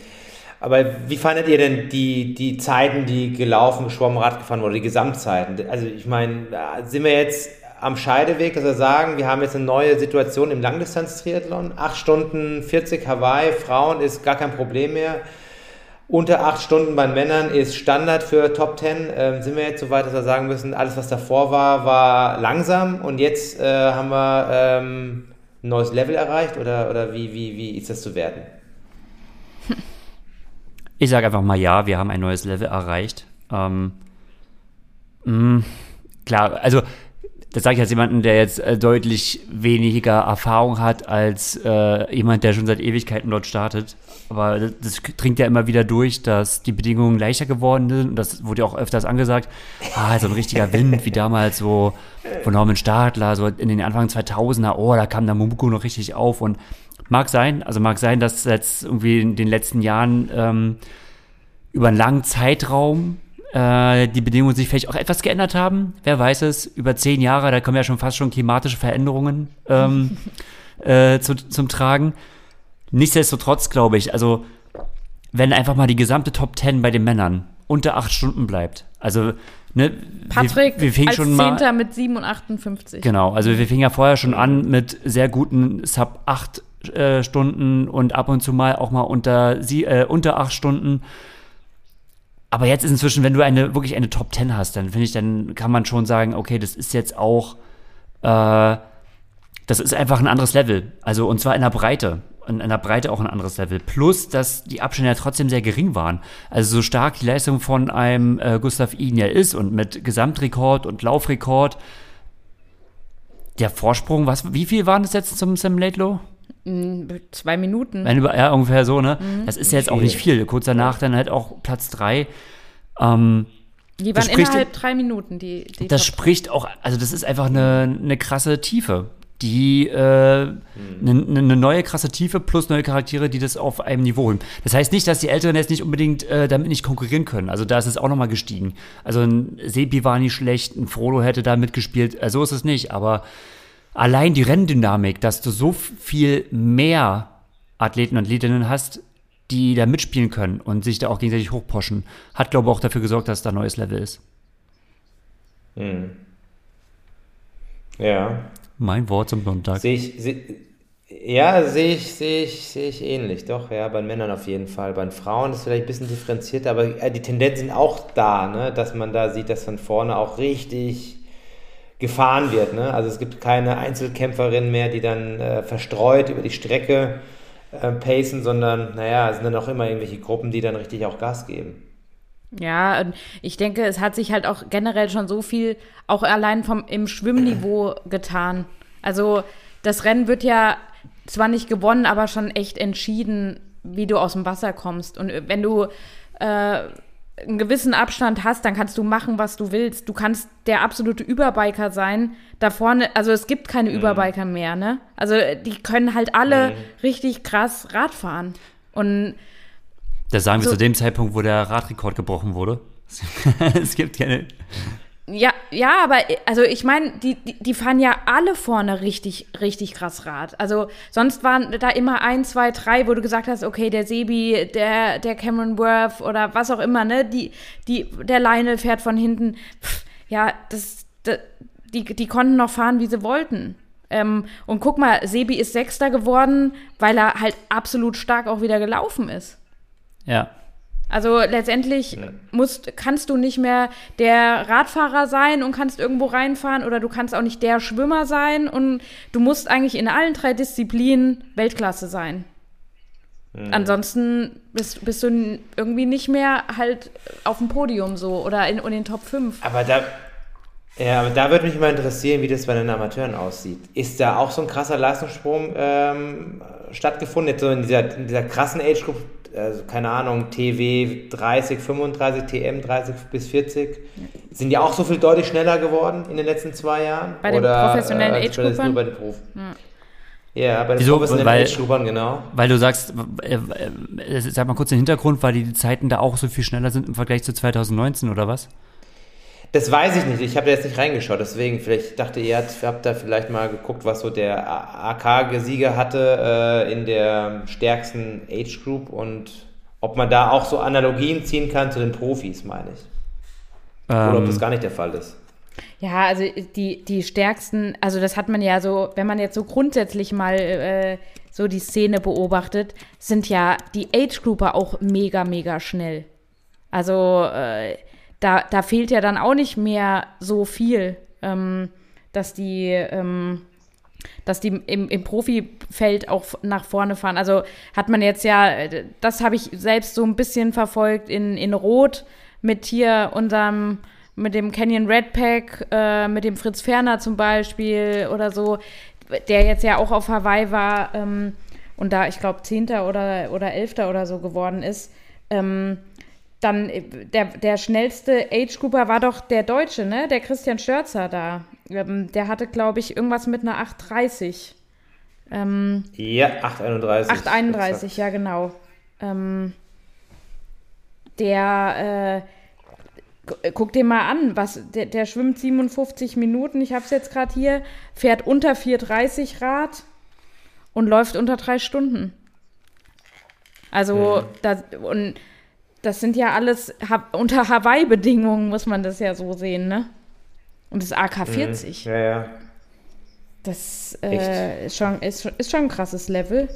aber wie fandet ihr denn die, die Zeiten, die gelaufen, geschwommen, Rad gefahren oder die Gesamtzeiten? Also ich meine, sind wir jetzt am Scheideweg, dass wir sagen, wir haben jetzt eine neue Situation im Langdistanz-Triathlon. 8 Stunden 40 Hawaii, Frauen ist gar kein Problem mehr. Unter 8 Stunden bei Männern ist Standard für Top 10. Ähm, sind wir jetzt so weit, dass wir sagen müssen, alles, was davor war, war langsam und jetzt äh, haben wir ähm, ein neues Level erreicht oder, oder wie, wie, wie ist das zu werten? [LAUGHS] Ich sage einfach mal ja, wir haben ein neues Level erreicht. Ähm, mh, klar, also das sage ich als jemanden, der jetzt äh, deutlich weniger Erfahrung hat als äh, jemand, der schon seit Ewigkeiten dort startet. Aber das, das dringt ja immer wieder durch, dass die Bedingungen leichter geworden sind. Und das wurde ja auch öfters angesagt. Ah, so ein richtiger Wind, wie damals so von Norman Stadler, so in den Anfang 2000er. Oh, da kam der Mumuku noch richtig auf. Und mag sein, also mag sein, dass jetzt irgendwie in den letzten Jahren ähm, über einen langen Zeitraum äh, die Bedingungen sich vielleicht auch etwas geändert haben. Wer weiß es, über zehn Jahre, da kommen ja schon fast schon klimatische Veränderungen ähm, [LAUGHS] äh, zu, zum Tragen. Nichtsdestotrotz glaube ich, also wenn einfach mal die gesamte Top 10 bei den Männern unter acht Stunden bleibt. Also, ne, Patrick wir, wir fingen als schon mal. Zehnter mit 7,58. Genau, also wir fingen ja vorher schon an mit sehr guten Sub 8 äh, Stunden und ab und zu mal auch mal unter, sie, äh, unter 8 Stunden. Aber jetzt ist inzwischen, wenn du eine wirklich eine Top 10 hast, dann finde ich, dann kann man schon sagen, okay, das ist jetzt auch, äh, das ist einfach ein anderes Level. Also und zwar in der Breite. In, der Breite auch ein anderes Level. Plus, dass die Abstände ja trotzdem sehr gering waren. Also so stark die Leistung von einem äh, Gustav Iden ja ist und mit Gesamtrekord und Laufrekord, der Vorsprung, was, wie viel waren das jetzt zum Sam Laidlow? Zwei Minuten. Wenn ja, ungefähr so, ne? Das ist ja jetzt auch nicht viel. Kurz danach dann halt auch Platz 3. Ähm, die das waren spricht- innerhalb drei Minuten, die, die das Top- spricht auch, also das ist einfach eine, eine krasse Tiefe. Die, äh, eine, eine neue krasse Tiefe plus neue Charaktere, die das auf einem Niveau heben. Das heißt nicht, dass die Älteren jetzt nicht unbedingt äh, damit nicht konkurrieren können. Also da ist es auch nochmal gestiegen. Also ein Sepi war nicht schlecht, ein Frodo hätte da mitgespielt, äh, so ist es nicht. Aber allein die Renndynamik, dass du so viel mehr Athleten und Athletinnen hast, die da mitspielen können und sich da auch gegenseitig hochposchen, hat, glaube ich, auch dafür gesorgt, dass da ein neues Level ist. Ja. Mein Wort zum Sonntag. Sehe ich, seh, ja, sehe ich, sehe ich, sehe ich ähnlich. Doch, ja, bei Männern auf jeden Fall. Bei Frauen ist es vielleicht ein bisschen differenzierter, aber äh, die Tendenzen sind auch da, ne? dass man da sieht, dass von vorne auch richtig gefahren wird. Ne? Also es gibt keine Einzelkämpferin mehr, die dann äh, verstreut über die Strecke äh, pacen, sondern naja, es sind dann auch immer irgendwelche Gruppen, die dann richtig auch Gas geben. Ja, und ich denke, es hat sich halt auch generell schon so viel auch allein vom im Schwimmniveau [CLEARS THROAT] getan. Also das Rennen wird ja zwar nicht gewonnen, aber schon echt entschieden, wie du aus dem Wasser kommst. Und wenn du äh, einen gewissen Abstand hast, dann kannst du machen, was du willst. Du kannst der absolute Überbiker sein. Da vorne, also es gibt keine Überbiker mehr, ne? Also die können halt alle richtig krass Rad fahren. Und Das sagen wir So- zu dem Zeitpunkt, wo der Radrekord gebrochen wurde. [LAUGHS] es gibt keine. Ja, ja, aber äh, also ich meine, die, die, die fahren ja alle vorne richtig, richtig krass Rad. Also sonst waren da immer ein, zwei, drei, wo du gesagt hast, okay, der Sebi, der, der Cameron Worth oder was auch immer, ne? Die, die, der Lionel fährt von hinten. Pff, ja, das, das, die, die konnten noch fahren, wie sie wollten. Ähm, und guck mal, Sebi ist Sechster geworden, weil er halt absolut stark auch wieder gelaufen ist. Ja. Also letztendlich musst, kannst du nicht mehr der Radfahrer sein und kannst irgendwo reinfahren oder du kannst auch nicht der Schwimmer sein und du musst eigentlich in allen drei Disziplinen Weltklasse sein. Ansonsten bist, bist du irgendwie nicht mehr halt auf dem Podium so oder in, in den Top 5. Aber da, ja, aber da würde mich mal interessieren, wie das bei den Amateuren aussieht. Ist da auch so ein krasser Leistungssprung ähm, stattgefunden, jetzt so in dieser, in dieser krassen Age Group, also keine Ahnung, TW 30, 35, TM 30 bis 40? Sind die auch so viel deutlich schneller geworden in den letzten zwei Jahren? Bei den professionellen äh, Age-Groupern? nur bei den Prof Ja, bei den Wieso? professionellen Weil- Age-Groupern, genau. Weil du sagst, äh, äh, sag mal kurz den Hintergrund, weil die Zeiten da auch so viel schneller sind im Vergleich zu 2019 oder was? Das weiß ich nicht. Ich habe da jetzt nicht reingeschaut. Deswegen, vielleicht dachte ihr, habt habt da vielleicht mal geguckt, was so der AK-Sieger hatte äh, in der stärksten Age Group und ob man da auch so Analogien ziehen kann zu den Profis, meine ich. Oder ob Ähm, das gar nicht der Fall ist. Ja, also die, die stärksten, also das hat man ja so, wenn man jetzt so grundsätzlich mal äh, so die Szene beobachtet, sind ja die Age-Grouper auch mega, mega schnell. Also äh, da, da fehlt ja dann auch nicht mehr so viel, ähm, dass die, ähm, dass die im, im Profifeld auch nach vorne fahren. Also hat man jetzt ja, das habe ich selbst so ein bisschen verfolgt in, in Rot mit hier unserem, mit dem Canyon Redpack, äh, mit dem Fritz Ferner zum Beispiel oder so, der jetzt ja auch auf Hawaii war ähm, und da, ich glaube, Zehnter oder, oder Elfter oder so geworden ist. Ähm, dann äh, der, der schnellste Age-Grouper war doch der Deutsche, ne? Der Christian Störzer da. Ähm, der hatte, glaube ich, irgendwas mit einer 830. Ähm, Ja, 831. 831, ja, genau. Ähm, der, äh, gu- guck dir mal an, was, der, der schwimmt 57 Minuten, ich habe es jetzt gerade hier, fährt unter 430 Rad und läuft unter drei Stunden. Also, Mhm. das, und das sind ja alles ha unter Hawaii-Bedingungen, muss man das ja so sehen, ne? Und das AK-40, Ja, ja. das äh, ist, schon, ist, schon- ist schon ein krasses Level.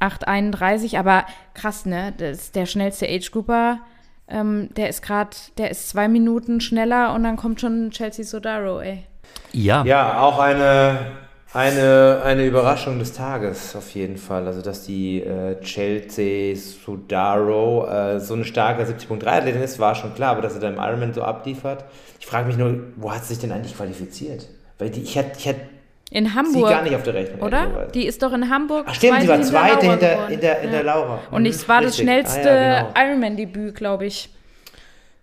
8,31, aber krass, ne? Das ist der schnellste Age-Grouper. Ähm, der ist gerade, der ist zwei Minuten schneller und dann kommt schon Chelsea Sodaro, ey. Ja. Ja, auch eine, eine, eine Überraschung des Tages auf jeden Fall. Also, dass die äh, Chelsea Sudaro äh, so eine starke 70.3-Athletin ist, war schon klar, aber dass sie dann im Ironman so abliefert. Ich frage mich nur, wo hat sie sich denn eigentlich qualifiziert? Weil die, ich hätte ich In sie Hamburg, gar nicht auf der Rechnung. oder? Die ist doch in Hamburg. Ach stimmt, sie war hinter Zweite hinter, der, in Ja. der Laura. Und es war das schnellste Ah, ja, genau. Ironman-Debüt, glaube ich,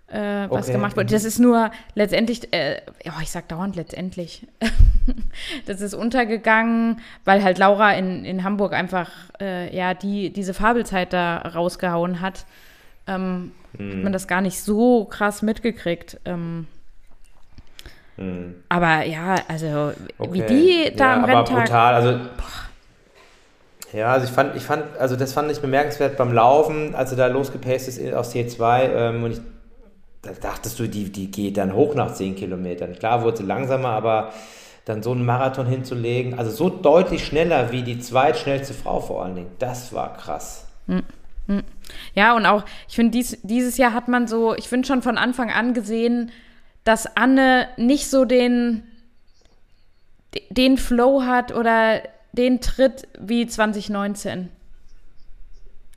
äh, was Okay. gemacht wurde. Das ist nur letztendlich, äh, ja, ich sag dauernd letztendlich. [LAUGHS] das ist untergegangen, weil halt Laura in, in Hamburg einfach, äh, ja, die, diese Fabelzeit da rausgehauen hat. Ähm, Mhm. Hat man das gar nicht so krass mitgekriegt. Ähm, Mhm. aber ja, also wie Okay. die da ja, am aber Renntag. brutal, also ja, also ich fand, ich fand, also das fand ich bemerkenswert beim Laufen, als er da losgepaced ist aus T2 ähm, und ich da dachtest du, die, die geht dann hoch nach 10 Kilometern. Klar wurde sie langsamer, aber dann so einen Marathon hinzulegen, also so deutlich schneller wie die zweitschnellste Frau vor allen Dingen, das war krass. Ja, und auch, ich finde, dies, dieses Jahr hat man so, ich finde schon von Anfang an gesehen, dass Anne nicht so den, den Flow hat oder den Tritt wie 2019.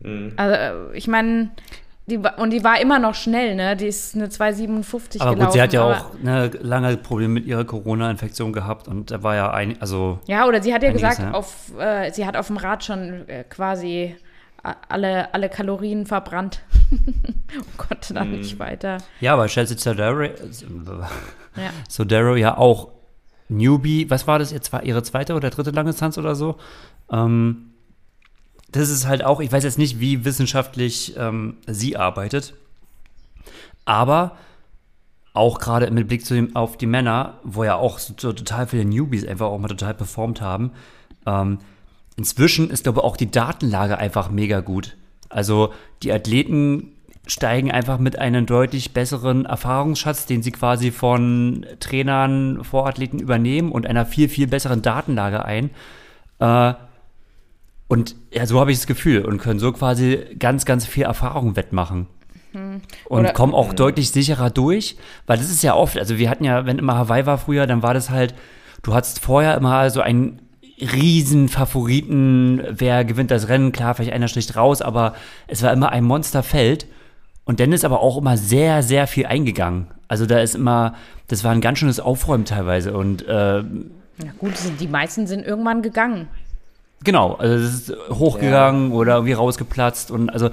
Mhm. Also, äh, ich meine, die, wa- und die war immer noch schnell, ne? Die ist eine 2,57 Aber gelaufen. gut, sie hat ja auch ne, lange Probleme mit ihrer Corona-Infektion gehabt und da war ja ein, also Ja, oder sie hat ja Einiges, gesagt, ja. auf, äh, sie hat auf dem Rad schon äh, quasi a- alle, alle Kalorien verbrannt [LAUGHS] und konnte dann Mhm. nicht weiter. ja, aber Chelsea Sodaro, Ja. [LAUGHS] Sodaro ja auch Newbie, was war das jetzt, war ihre zweite oder dritte Langdistanz oder so? Ähm, das ist halt auch, ich weiß jetzt nicht, wie wissenschaftlich ähm, sie arbeitet, aber auch gerade mit Blick zu dem, auf die Männer, wo ja auch so, so total viele Newbies einfach auch mal total performt haben, ähm, inzwischen ist glaube ich auch die Datenlage einfach mega gut. Also die Athleten steigen einfach mit einem deutlich besseren Erfahrungsschatz, den sie quasi von Trainern, Vorathleten übernehmen und einer viel, viel besseren Datenlage ein. Äh, und ja, so habe ich das Gefühl und können so quasi ganz, ganz viel Erfahrung wettmachen. Und Oder- kommen auch deutlich sicherer durch, weil das ist ja oft, also wir hatten ja, wenn immer Hawaii war früher, dann war das halt, du hattest vorher immer so einen riesen Favoriten, wer gewinnt das Rennen, klar, vielleicht einer sticht raus, aber es war immer ein Monsterfeld und dann ist aber auch immer sehr, sehr viel eingegangen. Also da ist immer, das war ein ganz schönes Aufräumen teilweise und äh, Ja, gut, die meisten sind irgendwann gegangen. Genau, also es ist hochgegangen oder irgendwie rausgeplatzt und also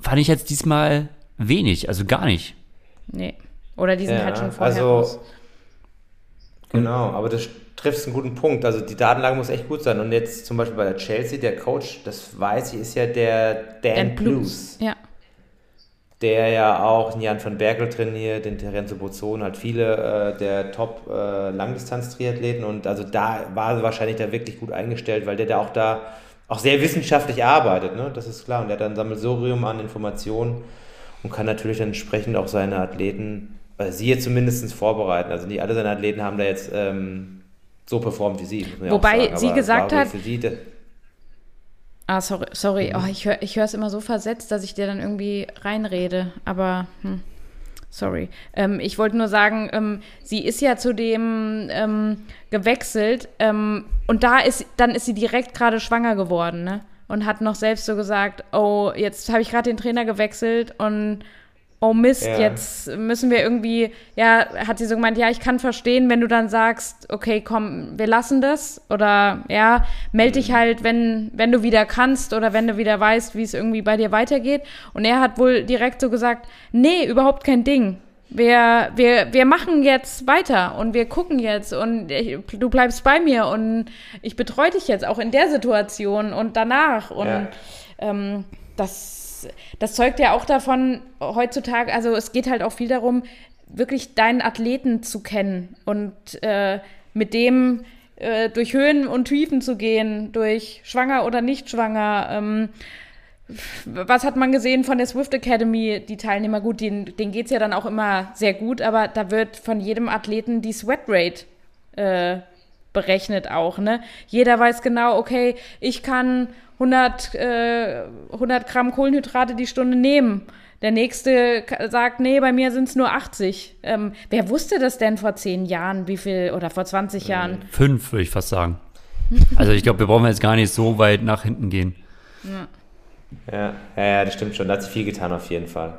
fand ich jetzt diesmal wenig, also gar nicht. Nee. Oder die sind Ja, halt schon vorher also, raus. Genau, aber das trifft einen guten Punkt. Also die Datenlage muss echt gut sein. Und jetzt zum Beispiel bei der Chelsea, der Coach, das weiß ich, ist ja der Dan, Dan Blues. Blues. Ja. Der ja auch Jan van Berkel trainiert, den Terenzo Bozzone, halt viele äh, der Top äh, Langdistanz-Triathleten und also da war er wahrscheinlich da wirklich gut eingestellt, weil der da auch da auch sehr wissenschaftlich arbeitet, ne? das ist klar und der hat dann ein Sammelsurium an Informationen und kann natürlich dann entsprechend auch seine Athleten, äh, sie jetzt zumindest vorbereiten, also nicht alle seine Athleten haben da jetzt ähm, so performt wie sie. Wobei sie gesagt hat- sie Ah, sorry, sorry. Mhm. Oh, ich höre es immer so versetzt, dass ich dir dann irgendwie reinrede. Aber, hm, sorry. Ähm, ich wollte nur sagen, ähm, sie ist ja zu dem ähm, gewechselt ähm, und da ist, dann ist sie direkt gerade schwanger geworden, ne? Und hat noch selbst so gesagt, oh, jetzt habe ich gerade den Trainer gewechselt und oh Mist, Ja. jetzt müssen wir irgendwie, ja, hat sie so gemeint, ja, ich kann verstehen, wenn du dann sagst, okay, komm, wir lassen das oder ja, melde dich halt, wenn, wenn du wieder kannst oder wenn du wieder weißt, wie es irgendwie bei dir weitergeht. Und er hat wohl direkt so gesagt, nee, überhaupt kein Ding. Wir, wir, wir machen jetzt weiter und wir gucken jetzt und ich, du bleibst bei mir und ich betreue dich jetzt auch in der Situation und danach. Und Ja. ähm, das, das zeugt ja auch davon, heutzutage, also es geht halt auch viel darum, wirklich deinen Athleten zu kennen und äh, mit dem äh, durch Höhen und Tiefen zu gehen, durch schwanger oder nicht schwanger. Ähm, was hat man gesehen von der Swift Academy, die Teilnehmer? Gut, denen, denen geht es ja dann auch immer sehr gut, aber da wird von jedem Athleten die Sweat Rate äh, berechnet auch. Ne? Jeder weiß genau, okay, ich kann 100, äh, 100 Gramm Kohlenhydrate die Stunde nehmen. Der nächste sagt, nee, bei mir sind es nur 80. Ähm, wer wusste das denn vor zehn Jahren, wie viel, oder vor 20 Jahren? Fünf, würde ich fast sagen. [LAUGHS] Also ich glaube, wir brauchen jetzt gar nicht so weit nach hinten gehen. Ja. Ja, ja, das stimmt schon. Da hat sich viel getan auf jeden Fall.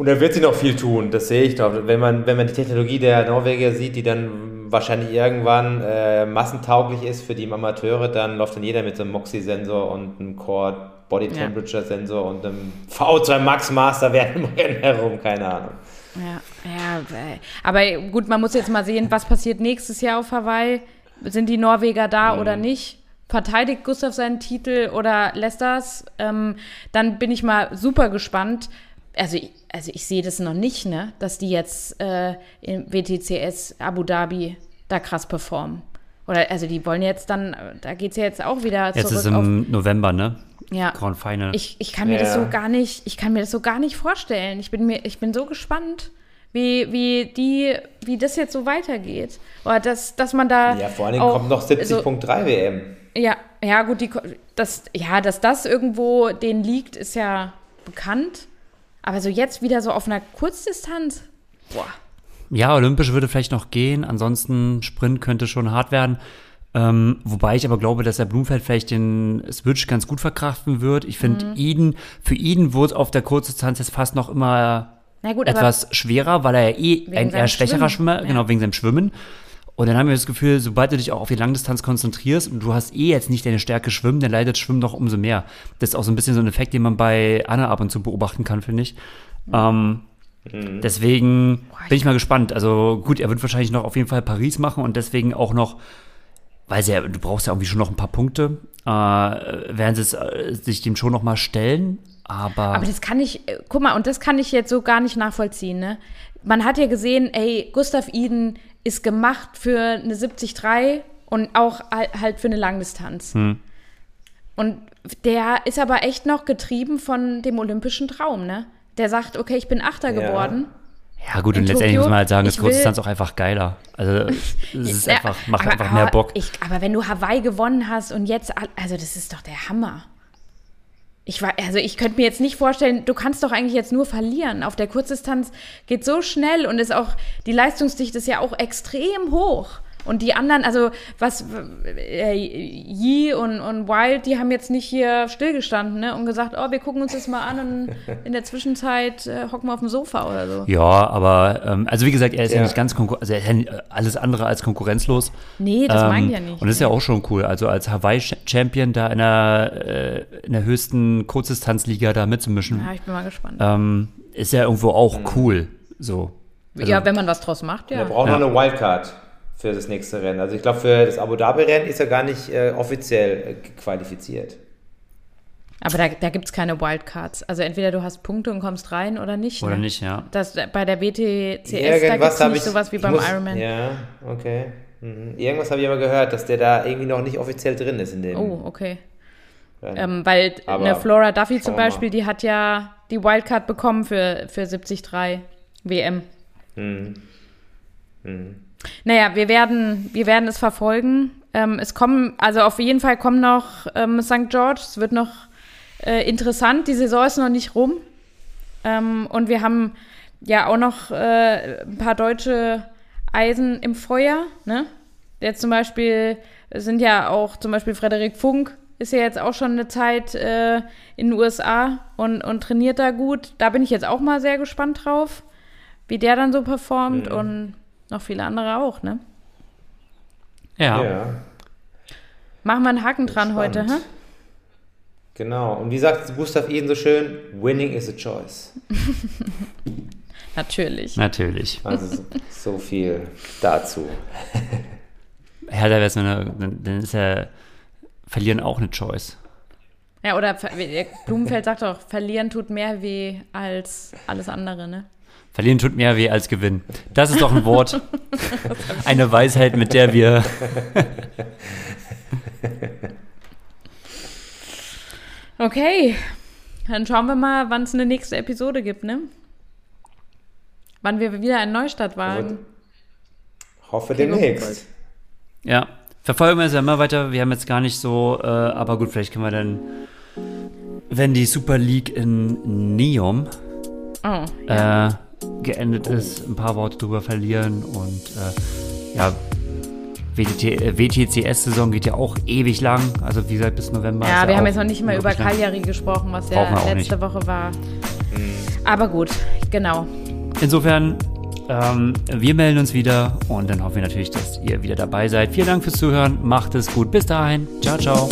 Und da wird sie noch viel tun, das sehe ich doch. Wenn man, wenn man die Technologie der Norweger sieht, die dann wahrscheinlich irgendwann äh, massentauglich ist für die Amateure, dann läuft dann jeder mit so einem Moxie-Sensor und einem Core Body Temperature Sensor und einem V2 Max Master während dem Rennen herum, keine Ahnung. Ja, ja, äh, aber gut, man muss jetzt mal sehen, was passiert nächstes Jahr auf Hawaii. Sind die Norweger da mhm. oder nicht? verteidigt Gustav seinen Titel oder lässt das? Ähm, dann bin ich mal super gespannt. Also, also ich sehe das noch nicht, ne, dass die jetzt äh, im WTCS Abu Dhabi da krass performen. Oder also die wollen jetzt dann, da geht es ja jetzt auch wieder jetzt zurück. Jetzt ist im auf, November, ne? Ja. Grand Final. Ich, ich kann mir ja. das so gar nicht, ich kann mir das so gar nicht vorstellen. Ich bin mir, ich bin so gespannt wie, wie die, wie das jetzt so weitergeht. Oder dass, dass man da. Ja, vor allen Dingen kommt noch 70.3 so, WM. Ja, ja, gut, die, das, ja, dass das irgendwo denen liegt, ist ja bekannt. Aber so jetzt wieder so auf einer Kurzdistanz, boah. Ja, olympisch würde vielleicht noch gehen, ansonsten Sprint könnte schon hart werden. Ähm, wobei ich aber glaube, dass der Blumfeld vielleicht den Switch ganz gut verkraften wird. Ich finde, mhm. Eden, für Eden wurde auf der Kurzdistanz jetzt fast noch immer gut, etwas schwerer, weil er ja eh ein eher schwächerer Schwimmen. Schwimmer, ja. genau, wegen seinem Schwimmen. Und dann haben wir das Gefühl, sobald du dich auch auf die Langdistanz konzentrierst und du hast eh jetzt nicht deine Stärke Schwimmen, dann leidet Schwimmen doch umso mehr. Das ist auch so ein bisschen so ein Effekt, den man bei Anna ab und zu beobachten kann, finde ich. Mhm. Ähm, mhm. Deswegen bin ich mal gespannt. Also gut, er wird wahrscheinlich noch auf jeden Fall Paris machen und deswegen auch noch, weil ja, du brauchst ja irgendwie schon noch ein paar Punkte, äh, werden sie äh, sich dem schon noch mal stellen. Aber, aber das kann ich, äh, guck mal, und das kann ich jetzt so gar nicht nachvollziehen, ne? Man hat ja gesehen, ey, Gustav Iden ist gemacht für eine 70-3 und auch halt für eine Langdistanz. Hm. Und der ist aber echt noch getrieben von dem olympischen Traum, ne? Der sagt, okay, ich bin Achter ja. geworden. Ja, gut, und Tokio, letztendlich muss man halt sagen, ist Kurzdistanz auch einfach geiler. Also, [LAUGHS] es ist einfach, macht aber, einfach mehr Bock. Ich, aber wenn du Hawaii gewonnen hast und jetzt, also, das ist doch der Hammer. Ich war, also ich könnte mir jetzt nicht vorstellen, du kannst doch eigentlich jetzt nur verlieren. Auf der Kurzdistanz geht so schnell und ist auch, die Leistungsdichte ist ja auch extrem hoch. Und die anderen, also was äh, Yi und, und Wild, die haben jetzt nicht hier stillgestanden ne, und gesagt, oh, wir gucken uns das mal an und [LAUGHS] in der Zwischenzeit äh, hocken wir auf dem Sofa oder so. Ja, aber ähm, also wie gesagt, er ist ja, ja nicht ganz also er ist ja alles andere als konkurrenzlos. Nee, das ähm, meine ich ja nicht. Und das ist ja auch schon cool. Also als Hawaii-Champion da in der, äh, in der höchsten Kurzdistanzliga da mitzumischen. Ja, ich bin mal gespannt. Ähm, ist ja irgendwo auch mhm. cool. So. Also, ja, wenn man was draus macht, ja. Wir brauchen ja. noch eine Wildcard für das nächste Rennen. Also ich glaube, für das Abu Dhabi-Rennen ist er gar nicht äh, offiziell äh, qualifiziert. Aber da, da gibt es keine Wildcards. Also entweder du hast Punkte und kommst rein oder nicht. Oder ne? nicht, ja. Das, bei der WTCS, Irgendwas da gibt es nicht ich, sowas wie beim muss, Ironman. Ja, okay. Mhm. Irgendwas habe ich aber gehört, dass der da irgendwie noch nicht offiziell drin ist in dem. Oh, okay. Ähm, weil aber eine Flora Duffy zum Beispiel, die hat ja die Wildcard bekommen für, für 73 WM. Mhm. Mhm. Naja, wir werden, wir werden es verfolgen. Ähm, es kommen, also auf jeden Fall kommen noch ähm, St. George. Es wird noch äh, interessant. Die Saison ist noch nicht rum. Ähm, und wir haben ja auch noch äh, ein paar deutsche Eisen im Feuer. Ne? Jetzt zum Beispiel sind ja auch zum Beispiel Frederik Funk ist ja jetzt auch schon eine Zeit äh, in den USA und, und trainiert da gut. Da bin ich jetzt auch mal sehr gespannt drauf, wie der dann so performt. Mhm. Und noch viele andere auch, ne? Ja. ja. Machen wir einen Haken dran Spannend. heute, hä? Genau. Und wie sagt Gustav Eden so schön, winning is a choice. [LAUGHS] Natürlich. Natürlich. Also so, viel dazu. [LAUGHS] ja, da wäre eine, dann ist ja verlieren auch eine Choice. Ja, oder Blumenfeld sagt doch, verlieren tut mehr weh als alles andere, ne? Verlieren tut mehr weh als gewinnen. Das ist doch ein Wort. [LAUGHS] Eine Weisheit, mit der wir. Okay, dann schauen wir mal, wann es eine nächste Episode gibt, ne? Wann wir wieder in Neustadt waren. Hoffe demnächst. Ja, verfolgen wir es ja immer weiter. Wir haben jetzt gar nicht so, äh, aber gut, vielleicht können wir dann, wenn die Super League in Neom Oh, äh, geendet ist, ein paar Worte drüber verlieren und äh, ja, WTT, äh, WTCS-Saison geht ja auch ewig lang, also wie gesagt bis November. ist ja, wir haben auch jetzt noch nicht mal über. Cagliari gesprochen, was ja letzte nicht. Woche war. Aber gut, genau. Insofern, ähm, wir melden uns wieder und dann hoffen wir natürlich, dass ihr wieder dabei seid. Vielen Dank fürs Zuhören, macht es gut, bis dahin, ciao, ciao.